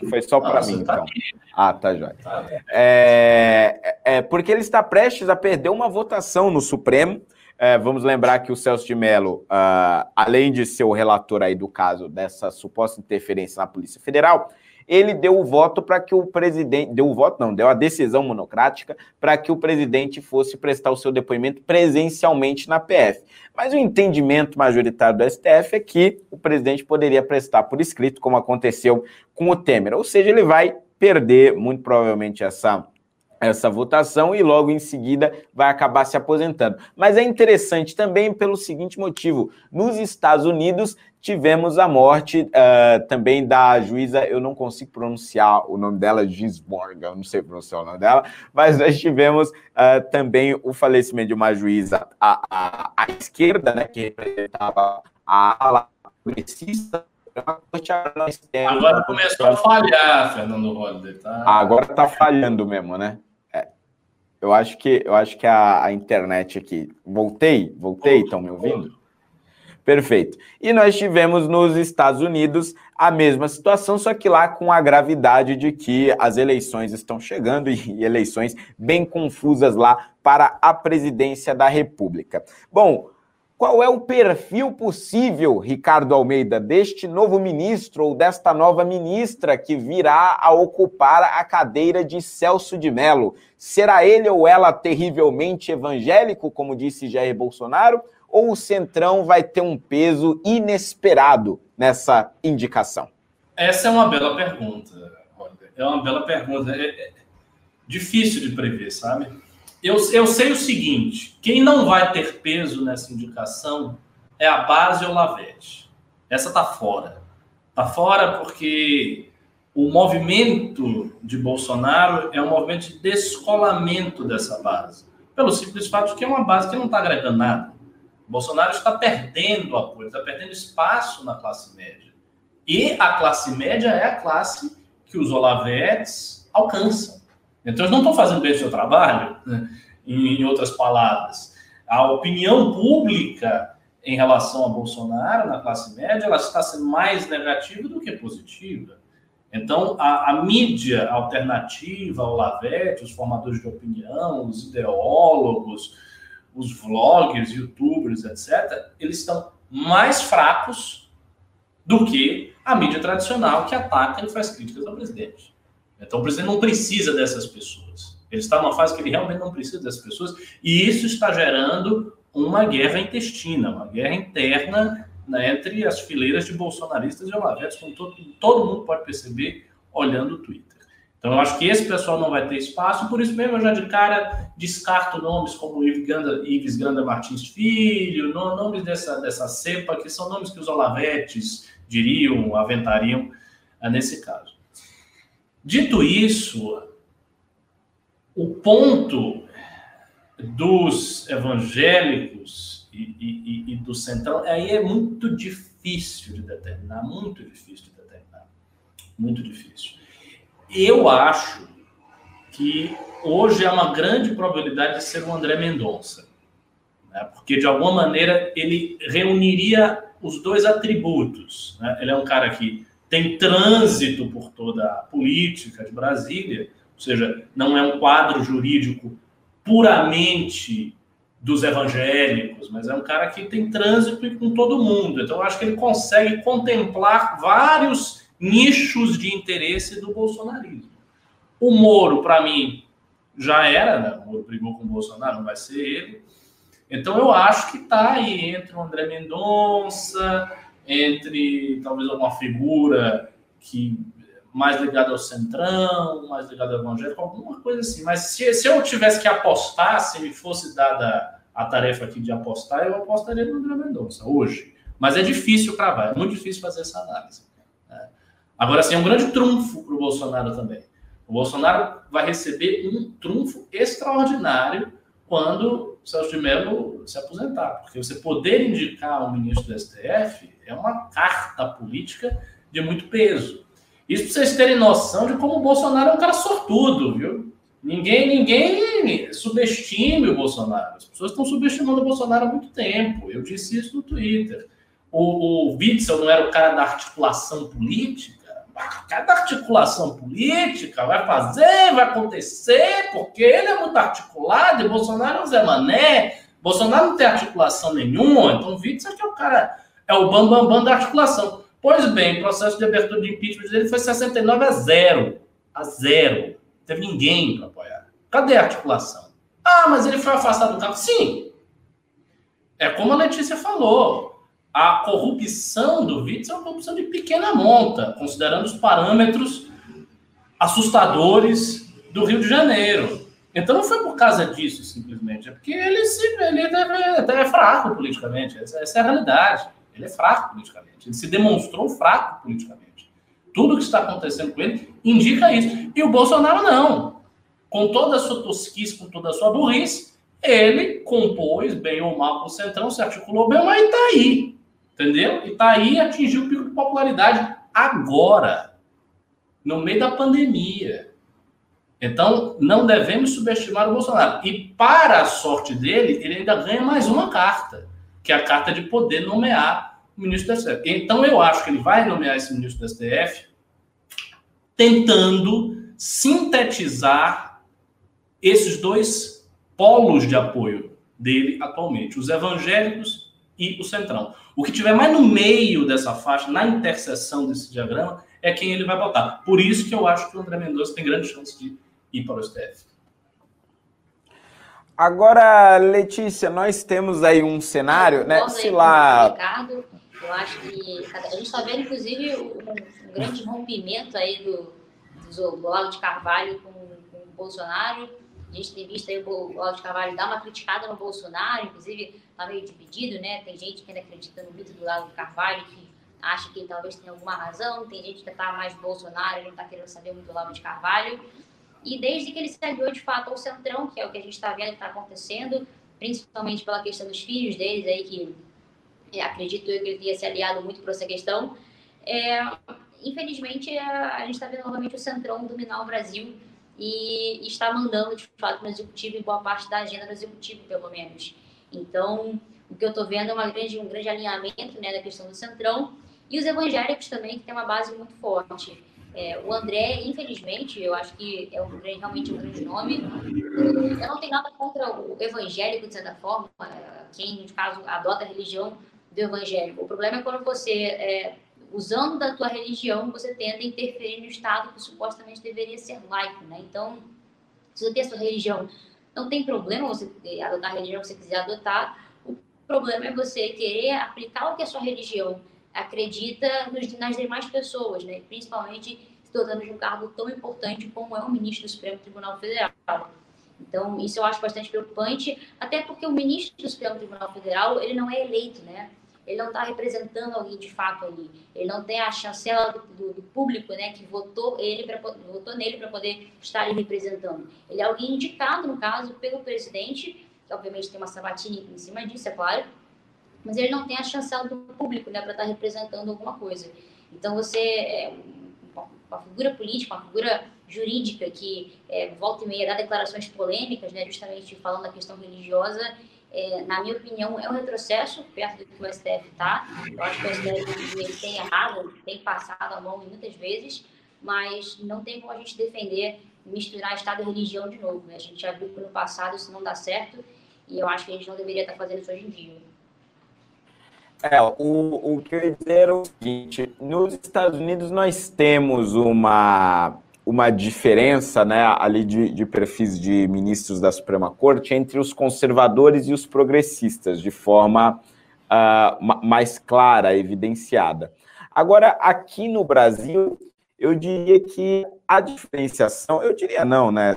Foi só para mim, tá então. Ah, tá jóia. Tá é, é, porque ele está prestes a perder uma votação no Supremo. É, vamos lembrar que o Celso de Mello, uh, além de ser o relator aí do caso dessa suposta interferência na Polícia Federal, ele deu o voto para que o presidente. Deu o voto, não, deu a decisão monocrática para que o presidente fosse prestar o seu depoimento presencialmente na PF. Mas o entendimento majoritário do STF é que o presidente poderia prestar por escrito, como aconteceu com o Temer. Ou seja, ele vai perder, muito provavelmente, essa essa votação e logo em seguida vai acabar se aposentando. Mas é interessante também pelo seguinte motivo: nos Estados Unidos tivemos a morte uh, também da juíza, eu não consigo pronunciar o nome dela, Ginsborg, eu não sei pronunciar o nome dela, mas nós tivemos uh, também o falecimento de uma juíza à, à, à esquerda, né, que representava a ala progressista Agora começou a falhar, Fernando Holliday. Tá? Agora está falhando mesmo, né? Eu acho que eu acho que a, a internet aqui. Voltei? Voltei? Estão me ouvindo? Perfeito. E nós tivemos nos Estados Unidos a mesma situação, só que lá com a gravidade de que as eleições estão chegando e eleições bem confusas lá para a presidência da República. Bom, qual é o perfil possível, Ricardo Almeida, deste novo ministro ou desta nova ministra que virá a ocupar a cadeira de Celso de Mello? Será ele ou ela terrivelmente evangélico, como disse Jair Bolsonaro, ou o Centrão vai ter um peso inesperado nessa indicação? Essa é uma bela pergunta, É uma bela pergunta. É, é difícil de prever, sabe? Eu, eu sei o seguinte: quem não vai ter peso nessa indicação é a base ou Lavete. Essa tá fora. Tá fora porque o movimento de Bolsonaro é um movimento de descolamento dessa base. Pelo simples fato de que é uma base que não está agregando nada. Bolsonaro está perdendo apoio, está perdendo espaço na classe média. E a classe média é a classe que os Olavetes alcançam. Então, eles não estão fazendo bem o seu trabalho, né? em, em outras palavras. A opinião pública em relação a Bolsonaro na classe média, ela está sendo mais negativa do que positiva. Então, a, a mídia alternativa, o Lavete, os formadores de opinião, os ideólogos, os vloggers, youtubers, etc., eles estão mais fracos do que a mídia tradicional que ataca e faz críticas ao presidente. Então o presidente não precisa dessas pessoas. Ele está numa fase que ele realmente não precisa dessas pessoas, e isso está gerando uma guerra intestina, uma guerra interna né, entre as fileiras de bolsonaristas e olavetes, como todo, todo mundo pode perceber olhando o Twitter. Então, eu acho que esse pessoal não vai ter espaço, por isso mesmo eu já de cara descarto nomes como Ives Granda Martins Filho, nomes dessa, dessa cepa, que são nomes que os olavetes diriam, aventariam ah, nesse caso. Dito isso, o ponto dos evangélicos e, e, e, do centrão aí é muito difícil de determinar, muito difícil de determinar, muito difícil. Eu acho que hoje há uma grande probabilidade de ser o André Mendonça, né? porque de alguma maneira ele reuniria os dois atributos. Né? Ele é um cara que tem trânsito por toda a política de Brasília, Ou seja, não é um quadro jurídico puramente dos evangélicos, mas é um cara que tem trânsito com todo mundo. Então, acho que ele consegue contemplar vários nichos de interesse do bolsonarismo. O Moro, para mim, já era, né? O Moro brigou com o Bolsonaro, não vai ser ele. Então, eu acho que está aí entre o André Mendonça, entre talvez alguma figura que mais ligada ao centrão, mais ligada ao evangélico, alguma coisa assim. Mas se, se eu tivesse que apostar, se me fosse dada a tarefa aqui de apostar, eu apostaria no André Mendonça hoje. Mas é difícil cravar, é muito difícil fazer essa análise. Né? Agora, sim, é um grande trunfo para o Bolsonaro também. O Bolsonaro vai receber um trunfo extraordinário quando o Celso de Mello se aposentar. Porque você poder indicar um ministro do STF é uma carta política de muito peso. Isso para vocês terem noção de como o Bolsonaro é um cara sortudo, viu? Ninguém, ninguém subestime o Bolsonaro. As pessoas estão subestimando o Bolsonaro há muito tempo. Eu disse isso no Twitter. O, o Witzel não era o cara da articulação política? Cada articulação política vai fazer, vai acontecer, porque ele é muito articulado e Bolsonaro é um Zé Mané. Bolsonaro não tem articulação nenhuma, então o Witzel é que é o cara, é o bambambam bam, bam da articulação. Pois bem, o processo de abertura de impeachment dele foi 69 a 0. A 0. Não teve ninguém para apoiar. Cadê a articulação? Ah, mas ele foi afastado do cargo. Sim. É como a Letícia falou a corrupção do Witzel é uma corrupção de pequena monta, considerando os parâmetros assustadores do Rio de Janeiro. Então não foi por causa disso, simplesmente. É porque ele, ele é, é fraco politicamente. Essa, essa, é a realidade. Ele é fraco politicamente. Ele se demonstrou fraco politicamente. Tudo que está acontecendo com ele indica isso. E o Bolsonaro não. Com toda a sua tosquice, com toda a sua burrice, ele compôs, bem ou mal, com o Centrão, se articulou bem, mas está aí. Entendeu? E tá aí atingiu o pico de popularidade agora, no meio da pandemia. Então, não devemos subestimar o Bolsonaro. E para a sorte dele, ele ainda ganha mais uma carta, que é a carta de poder nomear o ministro do STF. Então, eu acho que ele vai nomear esse ministro do STF tentando sintetizar esses dois polos de apoio dele atualmente, os evangélicos e o centrão. O que tiver mais no meio dessa faixa, na interseção desse diagrama, é quem ele vai botar. Por isso que eu acho que o André Mendonça tem grande chance de ir para o STF. Agora, Letícia, nós temos aí um cenário, né? Se lá. Ricardo, eu acho que a gente está vendo, inclusive, um, grande rompimento aí do, do, Lago de Carvalho com, com o Bolsonaro. A gente tem visto aí o Lago de Carvalho dar uma criticada no Bolsonaro, inclusive está meio dividido, né? Tem gente que ainda acredita no mito do de Carvalho, que acha que talvez tenha alguma razão, tem gente que está mais Bolsonaro e não está querendo saber muito do Lago de Carvalho. E desde que ele se aliou de fato ao Centrão, que é o que a gente está vendo que está acontecendo, principalmente pela questão dos filhos deles aí, que é, acredito eu que ele tenha se aliado muito para essa questão, é, infelizmente a, a gente está vendo novamente o Centrão dominar o Brasil e está mandando de fato no executivo em boa parte da agenda do executivo, pelo menos. Então, o que eu estou vendo é uma grande, um grande alinhamento né, da questão do centrão e os evangélicos também, que tem uma base muito forte. É, o André, infelizmente, eu acho que é um, realmente um grande nome. Eu não tenho nada contra o evangélico, de certa forma, quem, no caso, adota a religião do evangélico. O problema é quando você, é, usando da tua religião, você tenta interferir no Estado que supostamente deveria ser laico, né? Então, se você tem a sua religião não tem problema você adotar a religião que você quiser adotar. O problema é você querer aplicar o que a sua religião acredita nos, nas demais pessoas, né? principalmente se dotando de um cargo tão importante como é o ministro do Supremo Tribunal Federal. Então, isso eu acho bastante preocupante, até porque o ministro do Supremo Tribunal Federal, ele não é eleito, né? Ele não está representando alguém de fato ali. Ele não tem a chancela do, do, do público, né, que votou ele votou nele para poder estar ali representando. Ele é alguém indicado, no caso, pelo presidente, que obviamente tem uma sabatina em cima disso, é claro, mas ele não tem a chancela do público, né, para estar tá representando alguma coisa. Então você é uma figura política, uma figura jurídica que é, volta e meia dá declarações polêmicas, né, justamente falando da questão religiosa, é, na minha opinião, é um retrocesso perto do que o STF está. Eu acho que o STF tem errado, tem passado a mão muitas vezes, mas não tem como a gente defender misturar Estado e religião de novo. Né? A gente já viu que no passado isso não dá certo e eu acho que a gente não deveria estar fazendo isso hoje em dia. É, o, o que eu ia dizer é o seguinte: nos Estados Unidos nós temos uma, uma diferença né, ali de, de perfis de ministros da Suprema Corte entre os conservadores e os progressistas, de forma uh, mais clara, evidenciada. Agora, aqui no Brasil, eu diria que a diferenciação, eu diria não, né?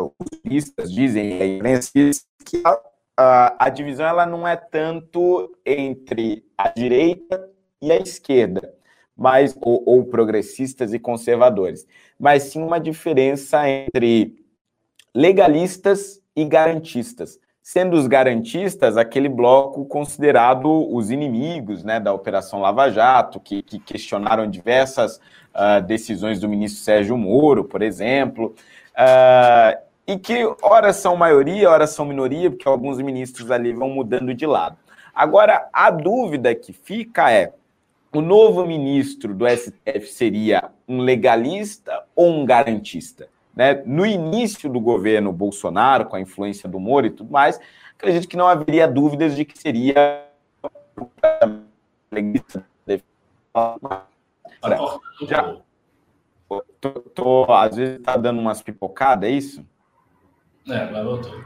Os juristas dizem, a imprensa diz que a, a, a, divisão ela não é tanto entre a direita e a esquerda, mas ou, ou progressistas e conservadores, mas sim uma diferença entre legalistas e garantistas sendo os garantistas aquele bloco considerado os inimigos né, da Operação Lava Jato, que, que questionaram diversas uh, decisões do ministro Sérgio Moro, por exemplo, uh, e que ora são maioria, ora são minoria, porque alguns ministros ali vão mudando de lado. Agora, a dúvida que fica é: o novo ministro do STF seria um legalista ou um garantista? Né? No início do governo Bolsonaro, com a influência do Moro e tudo mais, acredito que não haveria dúvidas de que seria. já, tô, tô, às vezes está dando umas pipocadas, é isso? É, agora voltou.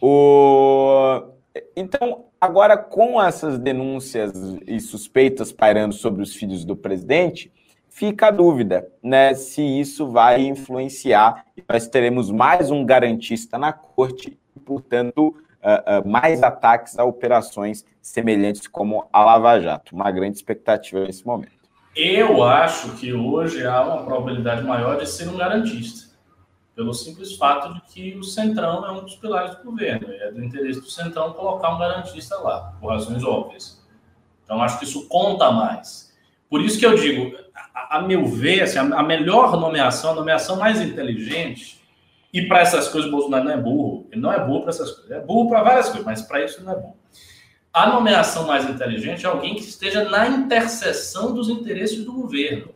O... Então, agora com essas denúncias e suspeitas pairando sobre os filhos do presidente, fica a dúvida, né, se isso vai influenciar nós teremos mais um garantista na corte e, portanto, uh, uh, mais ataques a operações semelhantes como a Lava Jato. Uma grande expectativa nesse momento. Eu acho que hoje há uma probabilidade maior de ser um garantista, pelo simples fato de que o Centrão é um dos pilares do governo, é do interesse do Centrão colocar um garantista lá, por razões óbvias. Então, acho que isso conta mais. Por isso que eu digo, a, a meu ver, assim, a, a, melhor nomeação, a nomeação mais inteligente, e para essas coisas Bolsonaro não é burro, ele não é burro para essas coisas, é burro para várias coisas, mas para isso não é bom. A nomeação mais inteligente é alguém que esteja na interseção dos interesses do governo.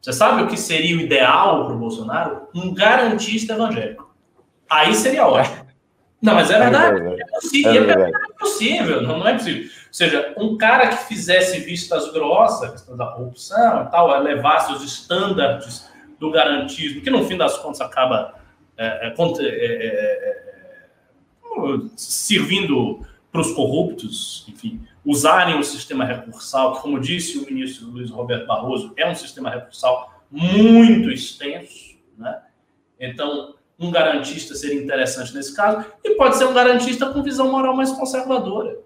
Você sabe o que seria o ideal para o Bolsonaro? Um garantista evangélico. Aí seria ótimo. Não, mas é, é verdade. É, possível. É, verdade. é possível, não, não é possível. Ou seja, um cara que fizesse vistas grossas, questão da corrupção e tal, levasse os estándares do garantismo, que no fim das contas acaba é, é, é, é servindo para os corruptos, enfim, usarem o sistema recursal, que, como disse o ministro Luiz Roberto Barroso, é um sistema recursal muito extenso, né? Então, um garantista seria interessante nesse caso, e pode ser um garantista com visão moral mais conservadora.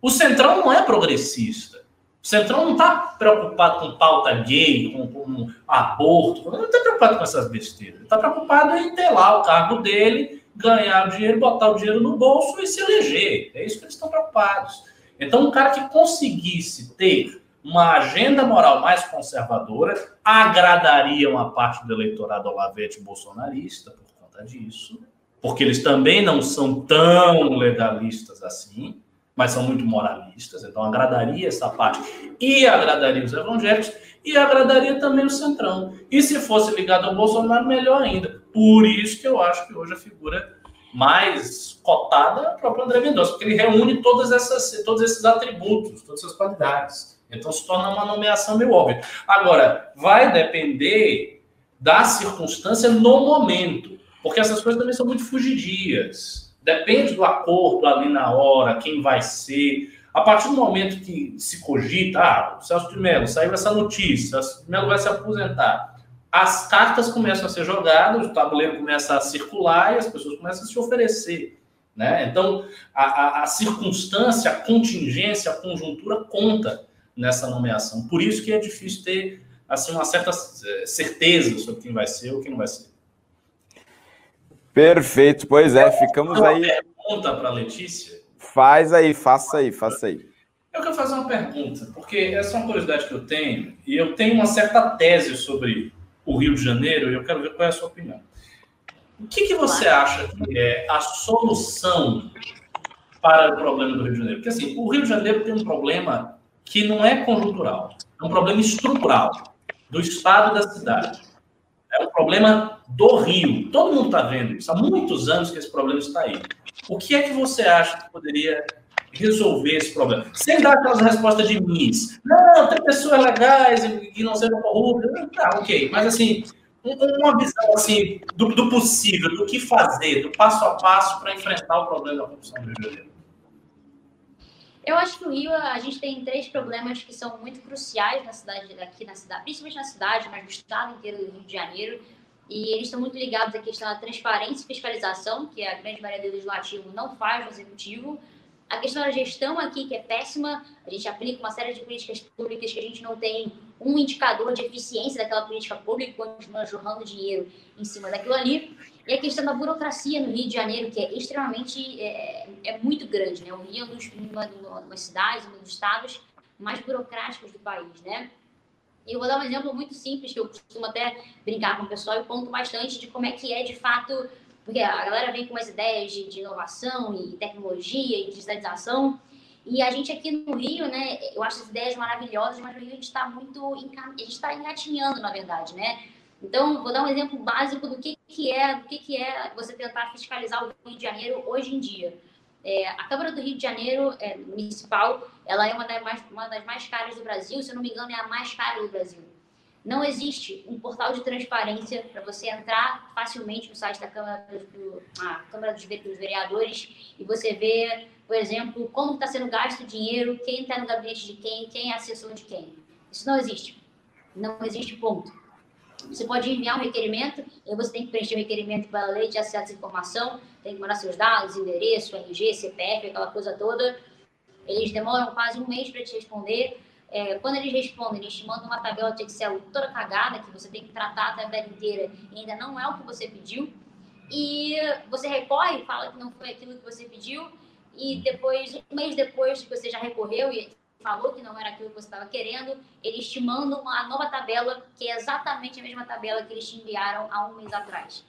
O Centrão não é progressista. O Centrão não está preocupado com pauta gay, com, com aborto, não está preocupado com essas besteiras. Está preocupado em ter lá o cargo dele, ganhar o dinheiro, botar o dinheiro no bolso e se eleger. É isso que eles estão preocupados. Então, um cara que conseguisse ter uma agenda moral mais conservadora agradaria uma parte do eleitorado olavete bolsonarista, disso, porque eles também não são tão legalistas assim, mas são muito moralistas, então agradaria essa parte, e agradaria os evangélicos, e agradaria também o Centrão. E se fosse ligado ao Bolsonaro, melhor ainda. Por isso que eu acho que hoje a figura mais cotada é a própria André Mendonça, porque ele reúne todas essas, todos esses atributos, todas essas qualidades. Então se torna uma nomeação meio óbvia. Agora, vai depender da circunstância no momento. Porque essas coisas também são muito fugidias. Depende do acordo ali na hora, quem vai ser. A partir do momento que se cogita, ah, o Celso de Mello saiu essa notícia, o Celso de Mello vai se aposentar. As cartas começam a ser jogadas, o tabuleiro começa a circular e as pessoas começam a se oferecer. Né? Então, a, a, a circunstância, a contingência, a conjuntura conta nessa nomeação. Por isso que é difícil ter assim, uma certa eh, certeza sobre quem vai ser ou quem não vai ser. Perfeito, pois é, ficamos uma aí. pergunta para Letícia? Faz aí, faça aí, faça aí. Eu quero fazer uma pergunta, porque essa é uma curiosidade que eu tenho, e eu tenho uma certa tese sobre o Rio de Janeiro, e eu quero ver qual é a sua opinião. O que, que você acha que é a solução para o problema do Rio de Janeiro? Porque assim, o Rio de Janeiro tem um problema que não é conjuntural, é um problema estrutural do estado da cidade. É um problema do Rio. Todo mundo está vendo isso. Há muitos anos que esse problema está aí. O que é que você acha que poderia resolver esse problema? Sem dar aquelas respostas de mis. Não, tem pessoas legais e não sejam corruptas. Tá, ok. Mas, assim, uma visão assim, do, do possível, do que fazer, do passo a passo para enfrentar o problema da corrupção no Rio de Janeiro. Eu acho que o Rio, a gente tem três problemas que são muito cruciais na cidade, aqui na cidade, principalmente na cidade, mas no estado inteiro do Rio de Janeiro. E eles estão muito ligados à questão da transparência e fiscalização, que a grande maioria do legislativo não faz no executivo. A questão da gestão aqui, que é péssima, a gente aplica uma série de políticas públicas que a gente não tem um indicador de eficiência daquela política pública, continua jorrando dinheiro em cima daquilo ali. E a questão da burocracia no Rio de Janeiro, que é extremamente, é, é muito grande, né? O Rio é um uma, uma cidades, um dos estados mais burocráticos do país, né? E eu vou dar um exemplo muito simples, que eu costumo até brincar com o pessoal e conto bastante de como é que é, de fato, porque a galera vem com umas ideias de, de inovação e tecnologia e digitalização, e a gente aqui no Rio, né, eu acho essas ideias maravilhosas, mas no Rio a gente está muito, a gente está engatinhando, na verdade, né? Então, vou dar um exemplo básico do que, que é, do que, que é você tentar fiscalizar o Rio de Janeiro hoje em dia. É, a Câmara do Rio de Janeiro é, municipal, ela é uma das, mais, uma das mais caras do Brasil, se eu não me engano, é a mais cara do Brasil. Não existe um portal de transparência para você entrar facilmente no site da Câmara, do, Câmara dos Vereadores e você ver, por exemplo, como está sendo gasto o dinheiro, quem está no gabinete de quem, quem é assessor de quem. Isso não existe. Não existe ponto. Você pode enviar um requerimento, e você tem que preencher o requerimento pela lei de acesso à informação, tem que mandar seus dados, endereço, RG, CPF, aquela coisa toda. Eles demoram quase um mês para te responder. É, quando eles respondem, eles te mandam uma tabela de Excel toda cagada, que você tem que tratar a tabela inteira e ainda não é o que você pediu. E você recorre, fala que não foi aquilo que você pediu, e depois, um mês depois que você já recorreu e falou que não era aquilo que você estava querendo, eles te mandam uma nova tabela, que é exatamente a mesma tabela que eles te enviaram há um mês atrás.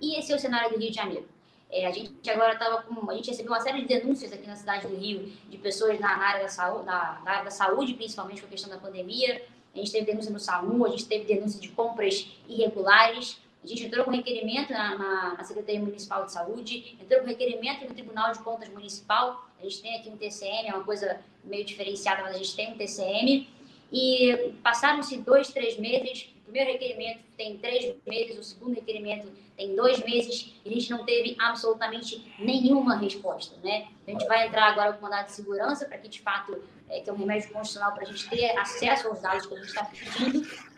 E esse é o cenário do Rio de Janeiro. É, a gente agora estava com. A gente recebeu uma série de denúncias aqui na cidade do Rio de pessoas na, na área, da saúde, na, na, área da saúde, principalmente com a questão da pandemia. A gente teve denúncia no SAMU, a gente teve denúncia de compras irregulares. A gente entrou com requerimento na, na, na, Secretaria Municipal de Saúde, entrou com requerimento no Tribunal de Contas Municipal. A gente tem aqui um TCM, é uma coisa meio diferenciada, mas a gente tem um TCM. E passaram-se dois, três meses. O primeiro requerimento tem três meses, o segundo requerimento tem dois meses. E a gente não teve absolutamente nenhuma resposta, né? A gente vai entrar agora com mandado de segurança para que, de fato, é, que é um remédio constitucional para a gente ter acesso aos dados que a gente está pedindo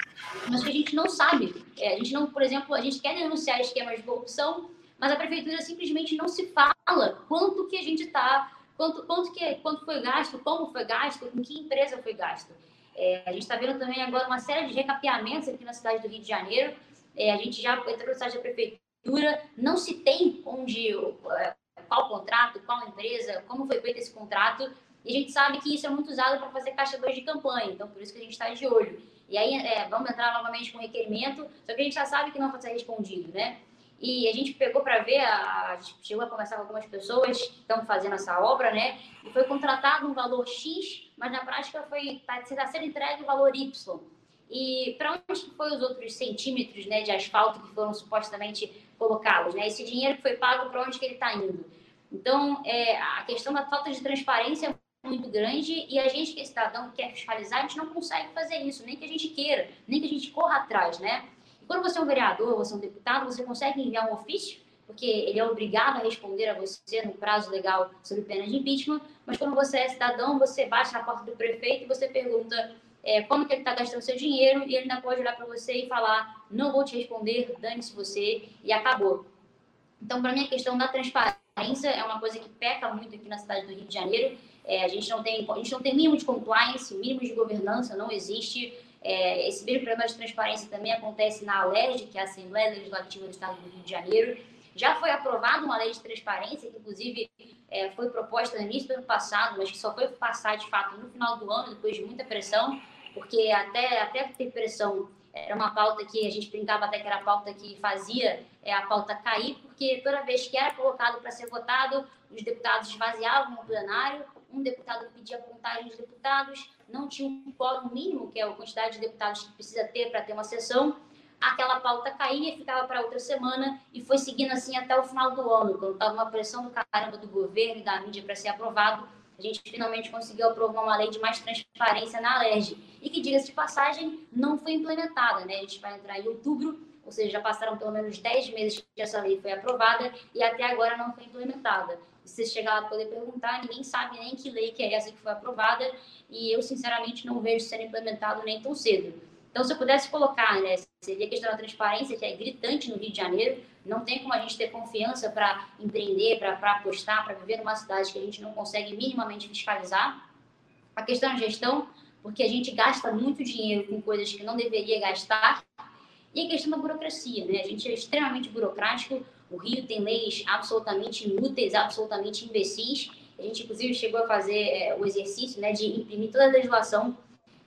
mas que a gente não sabe. É, a gente não, por exemplo, a gente quer denunciar esquemas de corrupção, mas a prefeitura simplesmente não se fala quanto que a gente está, quanto, quanto, que, quanto foi gasto, como foi gasto, com que empresa foi gasto. É, a gente está vendo também agora uma série de recapeamentos aqui na cidade do Rio de Janeiro. É, a gente já entrou no site da prefeitura, não se tem onde, é, qual contrato, qual empresa, como foi feito esse contrato. E a gente sabe que isso é muito usado para fazer caixa 2 de campanha, então por isso que a gente está de olho. E aí é, vamos entrar novamente com requerimento, só que a gente já sabe que não vai ser respondido, né? E a gente pegou para ver, a, a gente chegou a conversar com algumas pessoas que estão fazendo essa obra, né? E foi contratado um valor X, mas na prática foi está tá sendo entregue o valor Y. E para onde foi os outros centímetros né, de asfalto que foram supostamente colocados? Né? Esse dinheiro que foi pago, para onde que ele está indo? Então, é, a questão da falta de transparência muito grande e a gente que é cidadão que quer fiscalizar, a gente não consegue fazer isso, nem que a gente queira, nem que a gente corra atrás, né? Quando você é um vereador, você é um deputado, você consegue enviar um ofício, porque ele é obrigado a responder a você no prazo legal sobre pena de impeachment, mas quando você é cidadão, você bate na porta do prefeito e você pergunta é, como que ele está gastando seu dinheiro e ele ainda pode olhar para você e falar, não vou te responder, dane-se você, e acabou. Então, para mim, a questão da transparência é uma coisa que peca muito aqui na cidade do Rio de Janeiro, é, a, gente não tem, a gente não tem mínimo de compliance, mínimo de governança, não existe. É, esse mesmo problema de transparência também acontece na ALERJ, que é a Assembleia Legislativa do Estado do Rio de Janeiro. Já foi aprovada uma lei de transparência, que inclusive é, foi proposta no início do ano passado, mas que só foi passar de fato no final do ano, depois de muita pressão, porque até, até ter pressão era uma pauta que a gente brincava até que era a pauta que fazia é, a pauta cair, porque toda vez que era colocado para ser votado, os deputados esvaziavam o plenário, um deputado pedia contagem de deputados, não tinha um quórum mínimo, que é a quantidade de deputados que precisa ter para ter uma sessão. aquela pauta caía, ficava para outra semana e foi seguindo assim até o final do ano, quando estava uma pressão do caramba do governo e da mídia para ser aprovado. A gente finalmente conseguiu aprovar uma lei de mais transparência na Alerj e que, diga-se de passagem, não foi implementada. Né? A gente vai entrar em outubro, ou seja, já passaram pelo menos 10 meses que essa lei foi aprovada e até agora não foi implementada. Você chegar lá poder perguntar, ninguém sabe nem que lei que é essa que foi aprovada e eu, sinceramente, não vejo ser implementado nem tão cedo. Então, se eu pudesse colocar, né, seria a questão da transparência, que é gritante no Rio de Janeiro. Não tem como a gente ter confiança para empreender, para apostar, para viver numa cidade que a gente não consegue minimamente fiscalizar. A questão da gestão, porque a gente gasta muito dinheiro com coisas que não deveria gastar. E a questão da burocracia, né? A gente é extremamente burocrático. O Rio tem leis absolutamente inúteis, absolutamente imbecis. A gente, inclusive, chegou a fazer é, o exercício né, de imprimir toda a legislação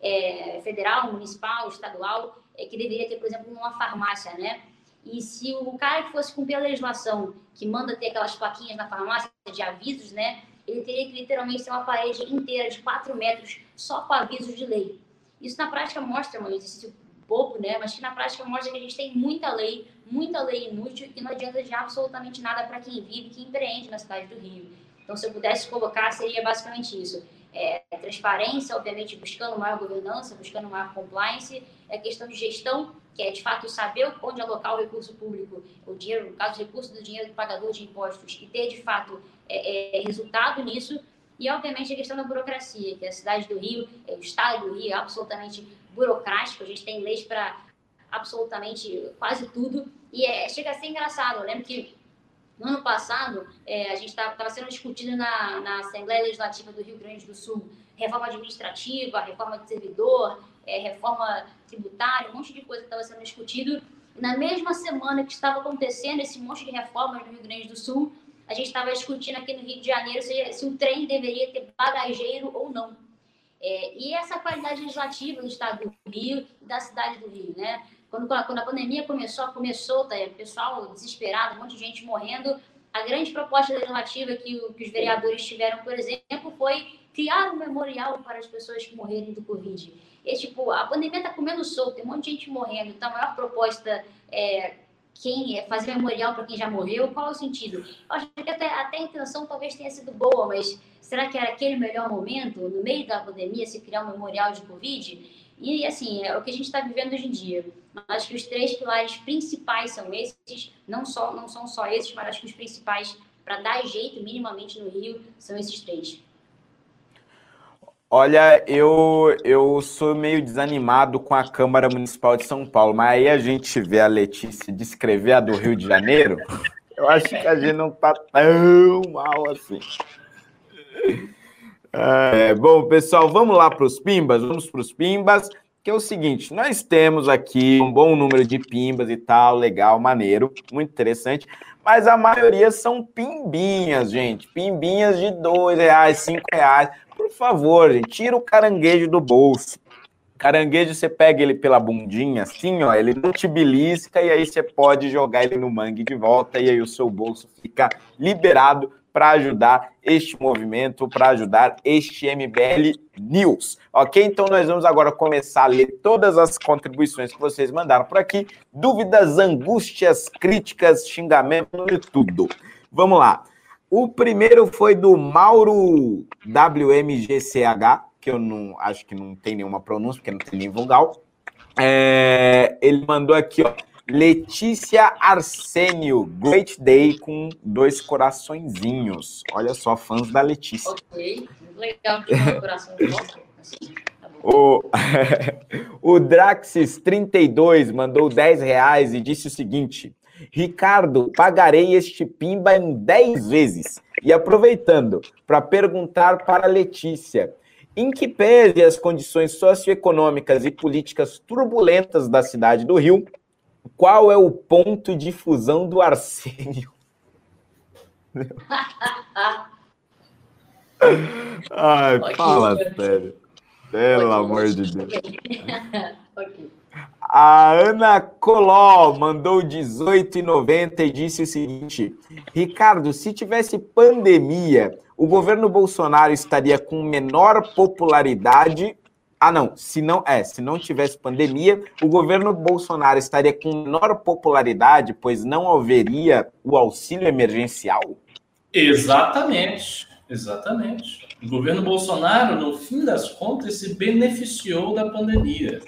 é, federal, municipal, estadual, é, que deveria ter, por exemplo, numa farmácia, né? E se o cara que fosse cumprir a legislação, que manda ter aquelas plaquinhas na farmácia de avisos, né? Ele teria que literalmente ter uma parede inteira de 4 metros só com avisos de lei. Isso na prática mostra, um exercício pouco, né? Mas que na prática mostra que a gente tem muita lei, muita lei inútil e não adianta de absolutamente nada para quem vive, que empreende na cidade do Rio. Então, se eu pudesse colocar, seria basicamente isso é, transparência, obviamente buscando maior governança, buscando maior compliance, é questão de gestão, que é de fato saber onde alocar o recurso público, o dinheiro, no caso, o recurso do dinheiro do pagador de impostos, e ter de fato é, é, resultado nisso, e obviamente a questão da burocracia, que a cidade do Rio, é, o estado do Rio é absolutamente burocrático, a gente tem leis para absolutamente quase tudo, e é, chega a ser engraçado. Eu lembro que no ano passado, é, a gente estava sendo discutido na, na Assembleia Legislativa do Rio Grande do Sul reforma administrativa, reforma de servidor, é, reforma tributária, um monte de coisa estava sendo discutido. E na mesma semana que estava acontecendo esse monte de reformas no Rio Grande do Sul, a gente estava discutindo aqui no Rio de Janeiro se, se o trem deveria ter bagageiro ou não. É, e essa qualidade legislativa do Estado do Rio e da cidade do Rio, né? Quando, quando a pandemia começou, começou, tá, pessoal desesperado, um monte de gente morrendo. A grande proposta legislativa que, que os vereadores tiveram, por exemplo, foi criar um memorial para as pessoas que morreram do Covid. E, tipo, a pandemia está comendo solto, tem um monte de gente morrendo. Então, a maior proposta é quem é fazer memorial para quem já morreu, qual é o sentido? Eu acho que até, até a intenção talvez tenha sido boa, mas será que era aquele melhor momento, no meio da pandemia, se criar um memorial de Covid? E, assim, é o que a gente está vivendo hoje em dia. Acho que os três pilares principais são esses, não, só, não são só esses, mas acho que os principais, para dar jeito minimamente no Rio, são esses três. Olha, eu, eu sou meio desanimado com a Câmara Municipal de São Paulo, mas aí a gente vê a Letícia descrever a do Rio de Janeiro, eu acho que a gente não tá tão mal assim. É, bom, pessoal, vamos lá para os pimbas, vamos para os pimbas, que é o seguinte, nós temos aqui um bom número de pimbas e tal, legal, maneiro, muito interessante, mas a maioria são pimbinhas, gente, pimbinhas de dois reais, cinco reais, por favor, gente, tira o caranguejo do bolso. Caranguejo, você pega ele pela bundinha, assim, ó, ele não te belisca e aí você pode jogar ele no mangue de volta e aí o seu bolso fica liberado para ajudar este movimento, para ajudar este MBL News, ok? Então nós vamos agora começar a ler todas as contribuições que vocês mandaram por aqui, dúvidas, angústias, críticas, xingamento e tudo. Vamos lá. O primeiro foi do Mauro WMGCH, que eu não acho que não tem nenhuma pronúncia, porque não tem nem vogal. É, ele mandou aqui, ó. Letícia Arsênio, Great Day com dois coraçõezinhos. Olha só, fãs da Letícia. Ok, legal. Coração assim, tá o, o Draxis32 mandou 10 reais e disse o seguinte: Ricardo, pagarei este pimba em 10 vezes. E aproveitando para perguntar para a Letícia: em que pese as condições socioeconômicas e políticas turbulentas da cidade do Rio, qual é o ponto de fusão do arsênio? Ai, okay. fala sério. Pelo okay. amor de Deus. okay. A Ana Coló mandou 18,90 e disse o seguinte: Ricardo, se tivesse pandemia, o governo Bolsonaro estaria com menor popularidade Ah, não. Se não, é, se não tivesse pandemia, o governo Bolsonaro estaria com menor popularidade, pois não haveria o auxílio emergencial? Exatamente, exatamente. O governo Bolsonaro, no fim das contas, se beneficiou da pandemia,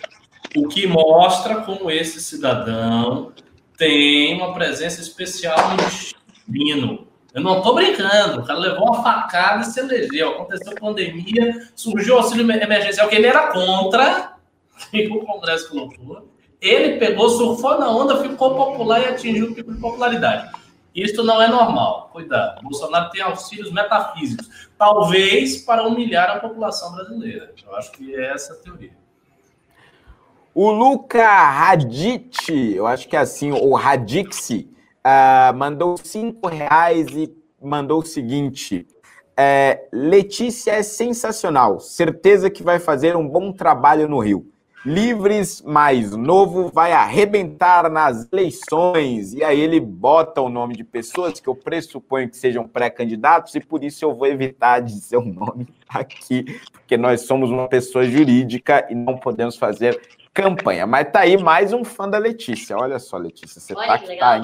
o que mostra como esse cidadão tem uma presença especial no destino. Eu não estou brincando, o cara levou uma facada e se elegeu. Aconteceu pandemia, surgiu auxílio emergencial, que ele era contra, que o Congresso colocou. Ele pegou, surfou na onda, ficou popular e atingiu o pico de popularidade. Isso não é normal. Cuidado. Bolsonaro tem auxílios metafísicos, talvez para humilhar a população brasileira. Eu acho que é essa a teoria. O Luca Radit, eu acho que é assim, o Radixi, uh, mandou cinco reais e mandou o seguinte: é, Letícia é sensacional, certeza que vai fazer um bom trabalho no Rio. Livres mais novo vai arrebentar nas eleições. E aí ele bota o nome de pessoas que eu pressuponho que sejam pré-candidatos, e por isso eu vou evitar dizer o nome aqui, porque nós somos uma pessoa jurídica e não podemos fazer campanha. Mas tá aí mais um fã da Letícia. Olha só, Letícia, você Olha, tá que tá, hein?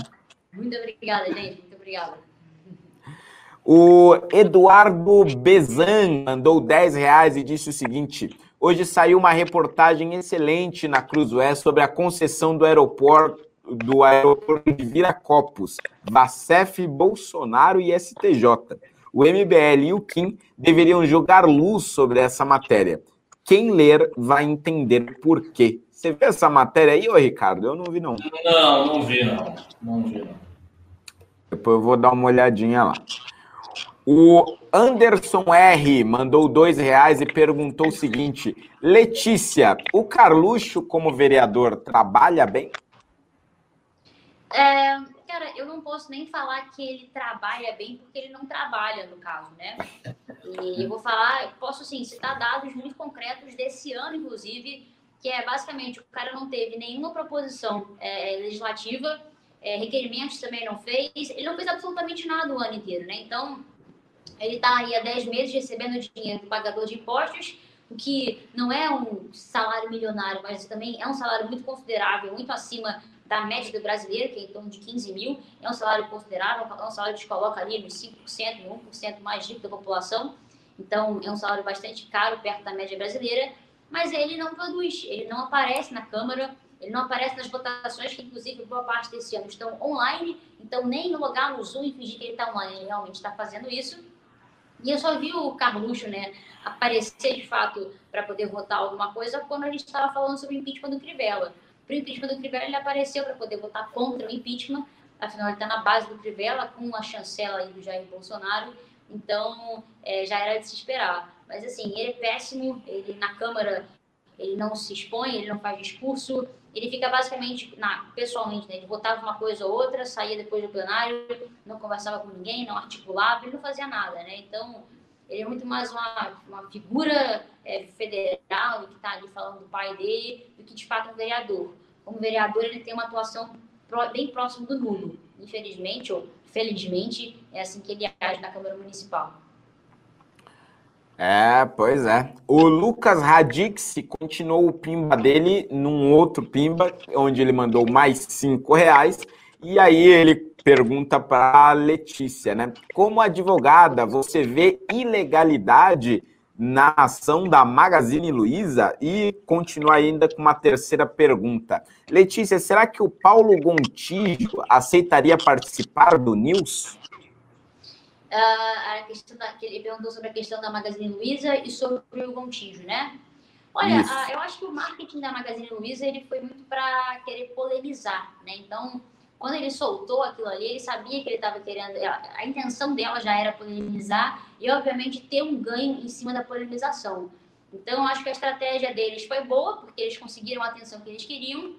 Muito obrigada, gente. Muito obrigada. O Eduardo Bezan mandou 10 reais e disse o seguinte: Hoje saiu uma reportagem excelente na Cruzoé sobre a concessão do aeroporto do aeroporto de Viracopos, Vacef, Bolsonaro e STJ. O MBL e o Kim deveriam jogar luz sobre essa matéria. Quem ler vai entender por quê. Você viu essa matéria aí, ô Ricardo? Eu não vi, não. Não, não vi, não. Não vi, não. Depois eu vou dar uma olhadinha lá. O Anderson R mandou dois reais e perguntou o seguinte: Letícia, o Carluxo, como vereador, trabalha bem? É, cara, eu não posso nem falar que ele trabalha bem, porque ele não trabalha, no caso, né? E eu vou falar, posso sim citar dados muito concretos desse ano, inclusive, que é basicamente o cara não teve nenhuma proposição é, legislativa, é, requerimentos também não fez, ele não fez absolutamente nada o ano inteiro, né? Então, ele está aí há 10 meses recebendo dinheiro do pagador de impostos, o que não é um salário milionário, mas também é um salário muito considerável, muito acima da média do brasileiro, que é em torno de 15 mil. É um salário considerável, é um salário que coloca ali nos 5%, 1% mais rico da população. Então, é um salário bastante caro, perto da média brasileira. Mas ele não produz, ele não aparece na Câmara, ele não aparece nas votações, que inclusive boa parte desse ano estão online. Então, nem logar no Zoom e fingir que ele está online, ele realmente está fazendo isso. E eu só vi o Carluxo, né, aparecer de fato para poder votar alguma coisa quando a gente estava falando sobre o impeachment do Crivella. Para o impeachment do Crivella, ele apareceu para poder votar contra o impeachment, afinal, ele está na base do Crivella, com a chancela aí do Jair Bolsonaro, então é, já era de se esperar. Mas assim, ele é péssimo, ele na Câmara ele não se expõe, ele não faz discurso, ele fica basicamente, na, pessoalmente, né, ele votava uma coisa ou outra, saía depois do plenário, não conversava com ninguém, não articulava, ele não fazia nada, né? Então, ele é muito mais uma, uma figura é, federal que está ali falando do pai dele do que de fato um vereador. Como vereador, ele tem uma atuação bem próximo do nulo. Infelizmente ou felizmente, é assim que ele age na Câmara Municipal. É, pois é. O Lucas Radix continuou o pimba dele num outro pimba, onde ele mandou mais cinco reais. E aí ele pergunta para a Letícia, né? Como advogada, você vê ilegalidade na ação da Magazine Luiza? E continua ainda com uma terceira pergunta. Letícia, será que o Paulo Gontijo aceitaria participar do News? a questão da, que ele perguntou sobre a questão da Magazine Luiza e sobre o Gontijo, né? Olha, a, eu acho que o marketing da Magazine Luiza ele foi muito para querer polemizar, né? Então, quando ele soltou aquilo ali, ele sabia que ele estava querendo. A, intenção dela já era polemizar e, obviamente, ter um ganho em cima da polemização. Então, acho que a estratégia deles foi boa, porque eles conseguiram a atenção que eles queriam.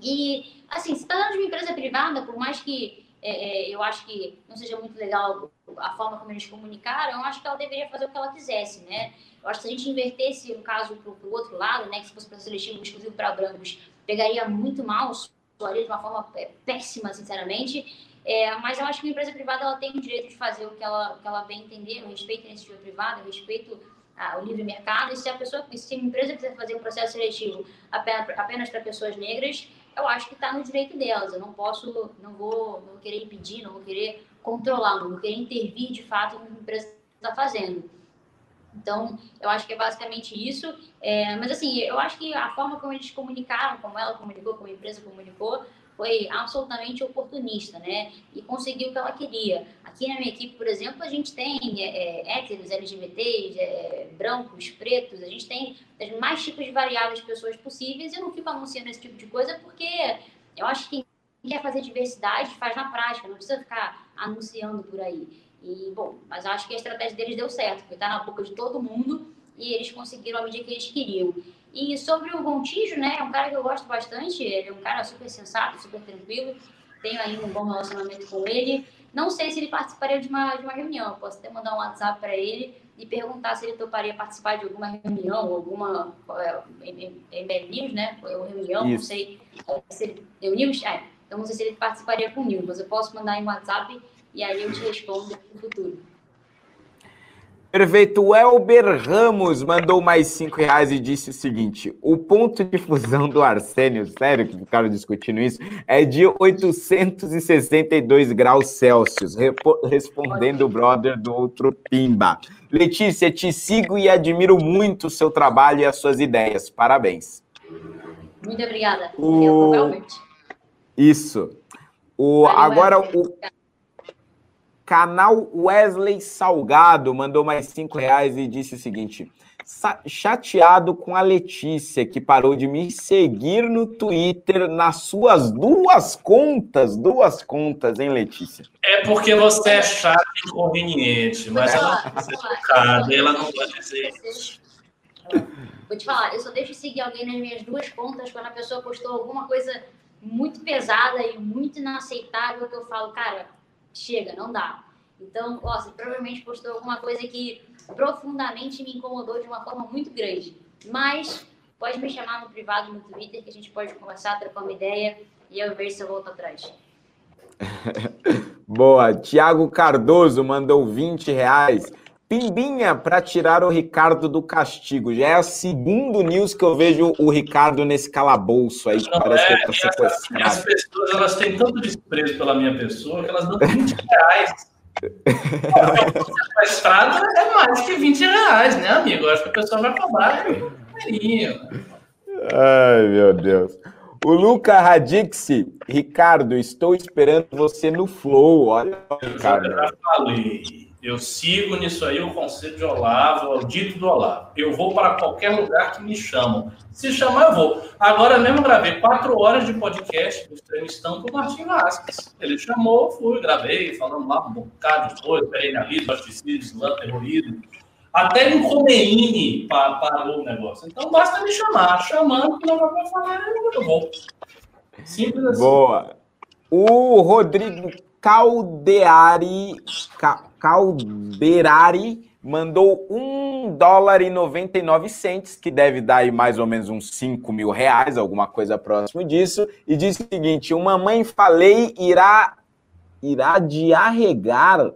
E, assim, se está dando de uma empresa privada, por mais que é, é, eu acho que não seja muito legal a forma como eles comunicaram, eu acho que ela deveria fazer o que ela quisesse, né? Eu acho que se a gente invertesse o caso para o outro lado, né, que se fosse processo seletivo exclusivo para brancos, pegaria muito mal, soaria de uma forma péssima, sinceramente. É, mas eu acho que a empresa privada ela tem o direito de fazer o que ela, o que ela bem entender, respeito a iniciativa privada, respeito a, o livre mercado, e se a pessoa, se a empresa quiser fazer um processo seletivo apenas, apenas para pessoas negras, eu acho que está no direito delas. Eu não posso, não vou, não vou querer impedir, não vou querer controlar, não vou querer intervir de fato no que a empresa está fazendo. Então, eu acho que é basicamente isso. É, mas, assim, eu acho que a forma como eles comunicaram, como ela comunicou, como a empresa comunicou, foi absolutamente oportunista, né? E conseguiu o que ela queria. Aqui na minha equipe, por exemplo, a gente tem é, é héteros, LGBTs, é, brancos, pretos, a gente tem mais tipos de variáveis de pessoas possíveis. Eu não fico anunciando esse tipo de coisa porque eu acho que quem quer fazer diversidade faz na prática, não precisa ficar anunciando por aí. E, bom, mas acho que a estratégia deles deu certo, porque está na boca de todo mundo e eles conseguiram a medida que eles queriam. E sobre o Gontijo, né, é um cara que eu gosto bastante, ele é um cara super sensato, super tranquilo, tenho ainda um bom relacionamento com ele. Não sei se ele participaria de uma, de uma reunião, posso até mandar um WhatsApp para ele e perguntar se ele toparia participar de alguma reunião, alguma é, MBL News, né, ou reunião, Isso. não sei se ele, News, é, então não sei se ele participaria com o News, mas eu posso mandar em WhatsApp e aí eu te respondo no futuro. Perfeito. O Elber Ramos mandou mais cinco reais e disse o seguinte: o ponto de fusão do arsênio, sério que ficaram discutindo isso, é de 862 graus Celsius, respondendo o brother do outro Pimba. Letícia, te sigo e admiro muito o seu trabalho e as suas ideias. Parabéns. Muito obrigada. O... Eu. Isso. O, agora, o, Canal Wesley Salgado mandou mais cinco reais e disse o seguinte: chateado com a Letícia, que parou de me seguir no Twitter nas suas duas contas. Duas contas, hein, Letícia? É porque você é chato e inconveniente, mas ela não pode ser ela não pode dizer isso. Vou te falar, eu só deixo seguir alguém nas minhas duas contas quando a pessoa postou alguma coisa muito pesada e muito inaceitável que eu falo, cara, chega, não dá. Então, ó, você provavelmente postou alguma coisa que profundamente me incomodou de uma forma muito grande. Mas pode me chamar no privado no Twitter que a gente pode conversar, trocar uma ideia e eu ver se eu volto atrás. Boa. Tiago Cardoso mandou 20 reais. Pimbinha para tirar o Ricardo do castigo. Já é o segundo news que eu vejo o Ricardo nesse calabouço aí, que Não, parece é, que ele tá sequestrado. As pessoas elas têm tanto desprezo pela minha pessoa que elas dão 20 reais. a estrada é mais que 20 reais, né, amigo? Eu acho que a pessoa vai cobrar Ai, meu Deus. O Luca Radixi, Ricardo, estou esperando você no Flow. Olha, Ricardo. Eu já falei. Eu sigo nisso aí o conselho de Olavo, o dito do Olavo. Eu vou para qualquer lugar que me chamam. Se chamar, eu vou. Agora mesmo gravei quatro horas de podcast do entrevistando com o Martin Vasquez. Ele chamou, fui, gravei, falando lá um bocado de coisa, perennialismo, articismo, islã, terrorismo. Até em Khomeini parou o negócio. Então basta me chamar. Chamando, não vai falar, eu vou. Simples assim. Boa. O Rodrigo Caldeari... Ca Calderari mandou um dólar e 99 centes, que deve dar aí mais ou menos uns 5 mil reais, alguma coisa próximo disso, e disse o seguinte: uma mãe falei irá irá de arregar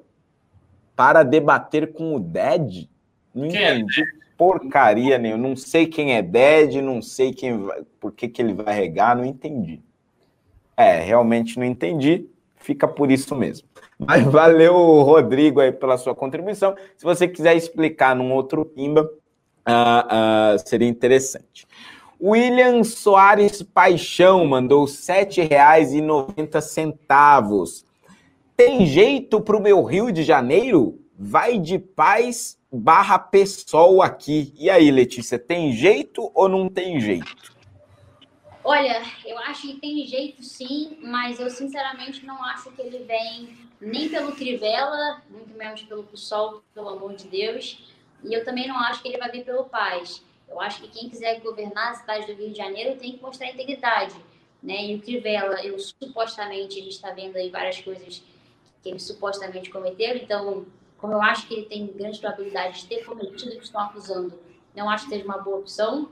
para debater com o Ded? Não é entendi é porcaria nenhuma. Não sei quem é Ded, não sei quem vai, por que, que ele vai regar, não entendi. É, realmente não entendi. Fica por isso mesmo. Mas valeu, Rodrigo, aí pela sua contribuição. Se você quiser explicar num outro Pimba, uh, uh, seria interessante. William Soares Paixão mandou R$ 7,90. Tem jeito para o meu Rio de Janeiro? Vai de paz barra PSOL aqui. E aí, Letícia, tem jeito ou não tem jeito? Olha, eu acho que tem jeito sim, mas eu sinceramente não acho que ele vem nem pelo Crivella, muito menos pelo PSOL, pelo amor de Deus. E eu também não acho que ele vai vir pelo Paz. Eu acho que quem quiser governar a cidade do Rio de Janeiro tem que mostrar integridade. Né? E o Crivella, eu supostamente, a gente está vendo aí várias coisas que ele supostamente cometeu. Então, como eu acho que ele tem grande probabilidade de ter cometido o que estão acusando, não acho que seja uma boa opção.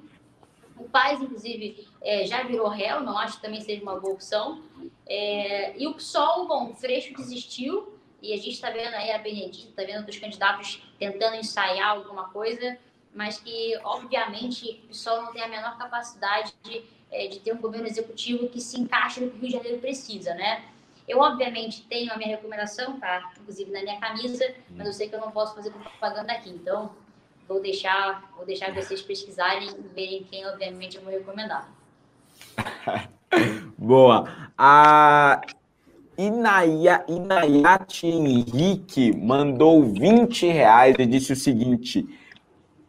O Paz, inclusive, é, já virou réu, não acho que também seja uma boa opção. É, e o PSOL, bom, o Freixo desistiu, e a gente está vendo aí a Benedita, está vendo outros candidatos tentando ensaiar alguma coisa. mas que, obviamente, o PSOL não tem a menor capacidade de, é, de ter um governo executivo que se encaixe no que o Rio de Janeiro precisa, né? Eu, obviamente, tenho a minha recomendação, tá? Inclusive na minha camisa, mas eu sei que eu não posso fazer propaganda aqui. Então, vou deixar, vou deixar vocês pesquisarem e verem quem, obviamente, eu vou recomendar. Boa. A Inaya, Inayati Henrique mandou 20 reais e disse o seguinte: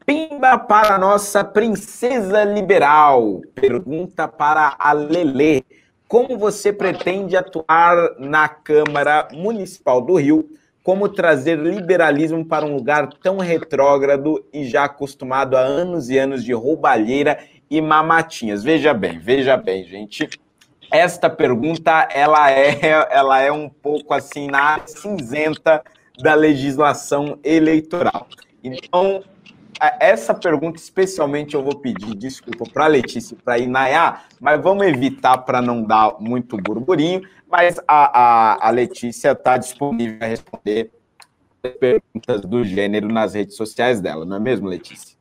Pimba para nossa princesa liberal. Pergunta para a Lele. Como você pretende atuar na Câmara Municipal do Rio? Como trazer liberalismo para um lugar tão retrógrado e já acostumado a anos e anos de roubalheira e mamatinhas? Veja bem, veja bem, gente. Esta pergunta ela é, ela é um pouco assim na cinzenta da legislação eleitoral. Então, essa pergunta, especialmente, eu vou pedir desculpa para Letícia e para a Inayá, mas vamos evitar para não dar muito burburinho. Mas a, a, a Letícia está disponível a responder perguntas do gênero nas redes sociais dela, não é mesmo, Letícia?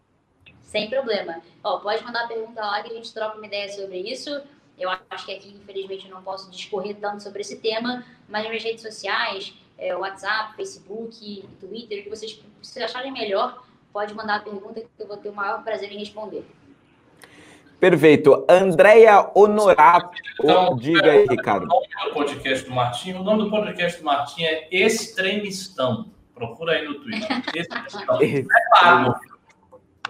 Sem problema. Ó, pode mandar pergunta lá que a gente troca uma ideia sobre isso. Eu acho que aqui, infelizmente, não posso discorrer tanto sobre esse tema, mas nas redes sociais, é, WhatsApp, Facebook, Twitter, o que vocês, vocês acharem melhor, pode mandar a pergunta que eu vou ter o maior prazer em responder. Perfeito. Andréia Honorato, então, diga aí, Ricardo. O nome do podcast do Martim, o nome do podcast do Martim é Extremistão. Procura aí no Twitter. Extremistão. É pago.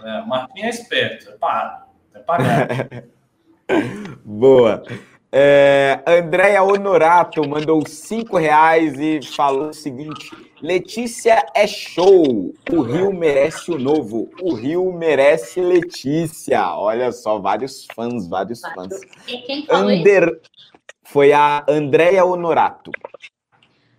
É, o Martim é esperto, é pago. É pagado. Boa. É, Andréia Honorato mandou cinco reais e falou o seguinte: Letícia é show. O Rio merece o novo. O Rio merece Letícia. Olha só, vários fãs, vários fãs. E quem falou Under... isso? Foi a Andréia Honorato.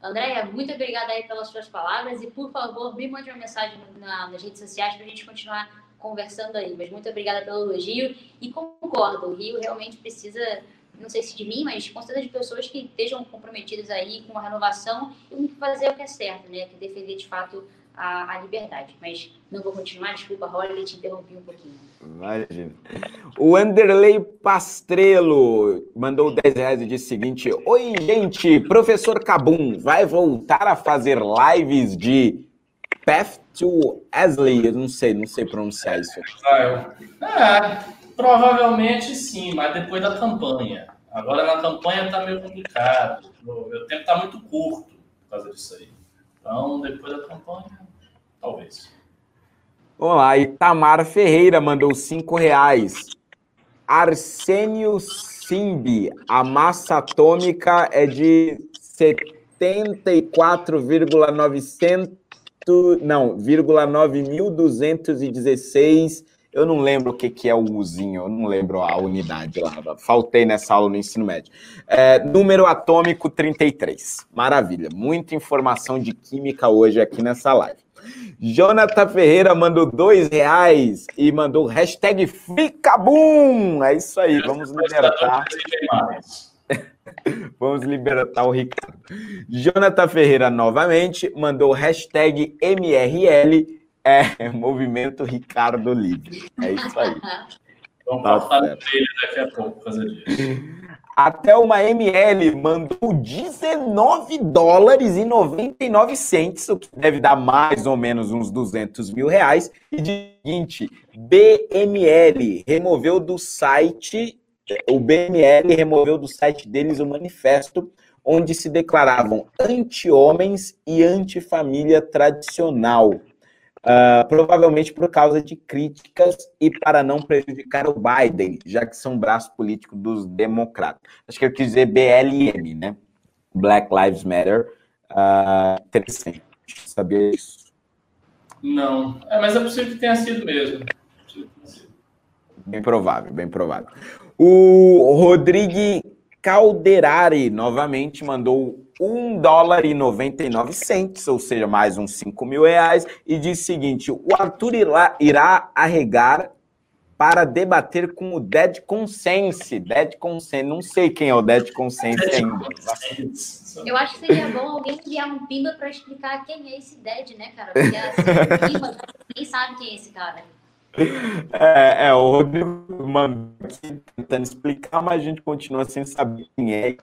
Andréia, muito obrigada aí pelas suas palavras e, por favor, me mande uma mensagem na, nas redes sociais para a gente continuar conversando aí. Mas muito obrigada pelo elogio e concordo, o Rio realmente precisa não sei se de mim, mas com certeza de pessoas que estejam comprometidas aí com a renovação e fazer o que é certo, né? Que é defender de fato a, a liberdade. Mas não vou continuar, desculpa, Rolly, te interrompi um pouquinho. Imagina. O Anderley Pastrello mandou 10 reais e disse o seguinte: Oi, gente, professor Cabum vai voltar a fazer lives de Path to Asley? Eu não sei, não sei pronunciar isso. É, Provavelmente sim, mas depois da campanha. Agora na campanha está meio complicado. Meu tempo está muito curto por causa disso aí. Então, depois da campanha, talvez. Olá, Itamar Ferreira mandou cinco reais. Arsênio Simbi, a massa atômica é de 74,900, não, 9.216 eu não lembro o que, que é o Uzinho, eu não lembro a unidade lá. Faltei nessa aula no ensino médio. É, número atômico 33. Maravilha. Muita informação de química hoje aqui nessa live. Jonathan Ferreira mandou dois reais e mandou hashtag Ficabum. É isso aí, vamos libertar. Vamos libertar o Ricardo. Jonathan Ferreira novamente mandou hashtag MRL é, Movimento Ricardo Livre. É isso aí. Vamos tá passar trailer daqui a pouco causa disso. Até uma ML mandou 19 dólares e 99 centes, o que deve dar mais ou menos uns 200 mil reais. E de seguinte, BML removeu do site, o BML removeu do site deles o manifesto onde se declaravam anti-homens e anti-família tradicional. Uh, provavelmente por causa de críticas e para não prejudicar o Biden, já que são braço político dos democratas. Acho que eu quis dizer BLM, né? Black Lives Matter. Uh, interessante. Sabia isso? Não. É, mas é possível que tenha sido mesmo. Bem provável, bem provável. O Rodrigo Calderari novamente mandou 1 dólar e 99 centes, ou seja, mais uns 5 mil reais, e diz o seguinte: o Arthur irá, irá arregar para debater com o Dead Consense. Dead Consense, não sei quem é o Dead Consense ainda. Eu acho que seria bom alguém criar um pimba para explicar quem é esse Dead, né, cara? Porque assim, pimba, ninguém sabe quem é esse cara. É, é, o Rodrigo mandou aqui tentando explicar, mas a gente continua sem saber quem é.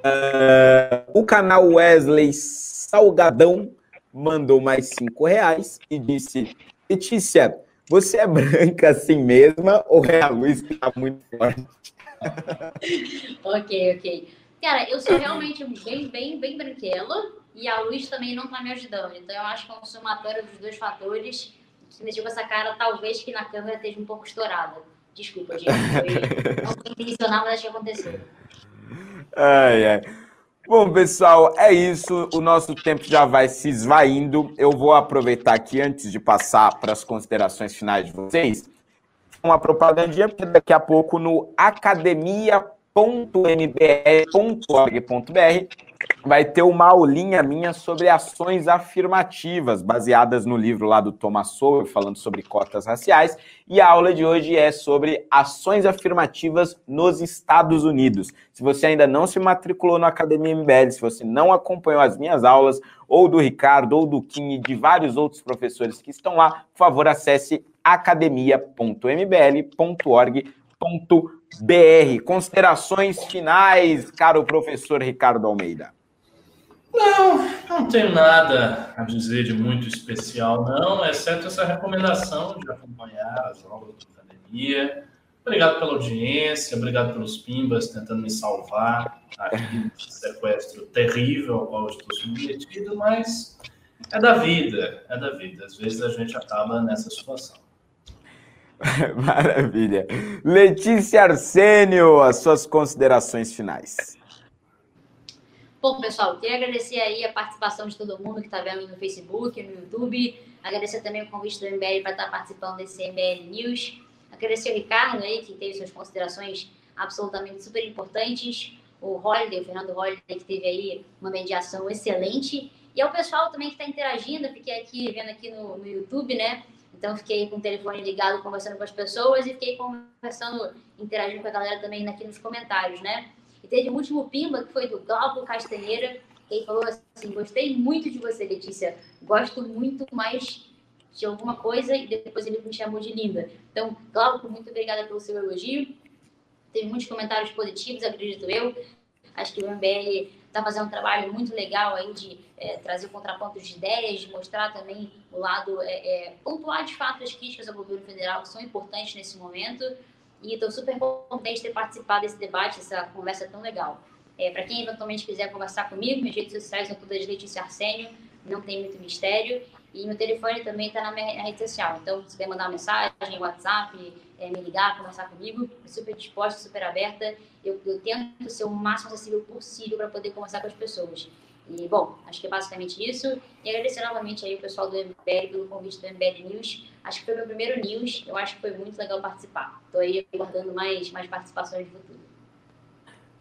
Uh, o canal Wesley Salgadão mandou mais cinco reais e disse: Letícia, você é branca assim mesma ou é a luz que está muito forte? ok, ok. Cara, eu sou realmente bem, bem, bem branquela e a luz também não está me ajudando. Então eu acho que é um somatório dos dois fatores que me deixou com essa cara, talvez que na câmera esteja um pouco estourada. Desculpa, gente. Não foi intencional, mas acho que aconteceu. Ai, ai. Bom, pessoal, é isso. O nosso tempo já vai se esvaindo. Eu vou aproveitar aqui, antes de passar para as considerações finais de vocês, uma propagandinha, porque daqui a pouco no academia.mbr.org.br vai ter uma aulinha minha sobre ações afirmativas, baseadas no livro lá do Thomas Sowell, falando sobre cotas raciais. E a aula de hoje é sobre ações afirmativas nos Estados Unidos. Se você ainda não se matriculou na Academia MBL, se você não acompanhou as minhas aulas, ou do Ricardo, ou do Kim e de vários outros professores que estão lá, por favor, acesse academia.mbl.org.br. Considerações finais, caro professor Ricardo Almeida. Não, não tenho nada a dizer de muito especial, não, exceto essa recomendação de acompanhar as aulas da academia. Obrigado pela audiência, obrigado pelos pimbas tentando me salvar aqui desse sequestro terrível ao qual eu estou submetido, mas é da vida, é da vida. Às vezes a gente acaba nessa situação. Maravilha. Letícia Arsênio, as suas considerações finais. Bom, pessoal, queria agradecer aí a participação de todo mundo que está vendo no Facebook, no YouTube. Agradecer também o convite do MBL para estar tá participando desse MBL News. Agradecer o Ricardo aí, que teve suas considerações absolutamente super importantes. O Holiday, o Fernando Holiday, que teve aí uma mediação excelente. E ao pessoal também que está interagindo, fiquei aqui vendo aqui no, no YouTube, né? Então fiquei com o telefone ligado, conversando com as pessoas e fiquei conversando, interagindo com a galera também aqui nos comentários, né? Teve o último pimba, que foi do Glauco Castanheira, que ele falou assim, gostei muito de você, Letícia, gosto muito mais de alguma coisa, e depois ele me chamou de linda. Então, Glauco, muito obrigada pelo seu elogio. Teve muitos comentários positivos, acredito eu. Acho que o MBL está fazendo um trabalho muito legal aí de é, trazer contrapontos de ideias, de mostrar também o lado, é, é, pontuar de fato as críticas ao governo federal que são importantes nesse momento. E estou super contente de ter participado desse debate, essa conversa tão legal. É, Para quem eventualmente quiser conversar comigo, minhas redes sociais são todas Letícia Arsênio, não tem muito mistério. E meu telefone também está na minha rede social. Então, se quiser mandar uma mensagem, WhatsApp, é, me ligar, conversar comigo, super disposta, super aberta. Eu, eu tento ser o máximo acessível possível para poder conversar com as pessoas. E, bom, acho que é basicamente isso. E agradecer novamente aí o pessoal do MBL pelo convite do MBL News. Acho que foi meu primeiro news, eu acho que foi muito legal participar. Estou aí aguardando mais, mais participações no futuro.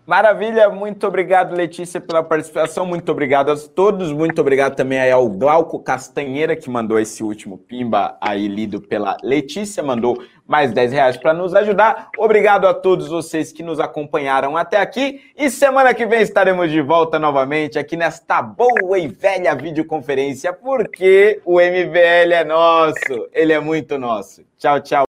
Maravilha, muito obrigado, Letícia, pela participação. Muito obrigado a todos. Muito obrigado também ao Glauco Castanheira, que mandou esse último pimba aí lido pela Letícia, mandou mais 10 reais para nos ajudar. Obrigado a todos vocês que nos acompanharam até aqui. E semana que vem estaremos de volta novamente aqui nesta boa e velha videoconferência, porque o MBL é nosso, ele é muito nosso. Tchau, tchau.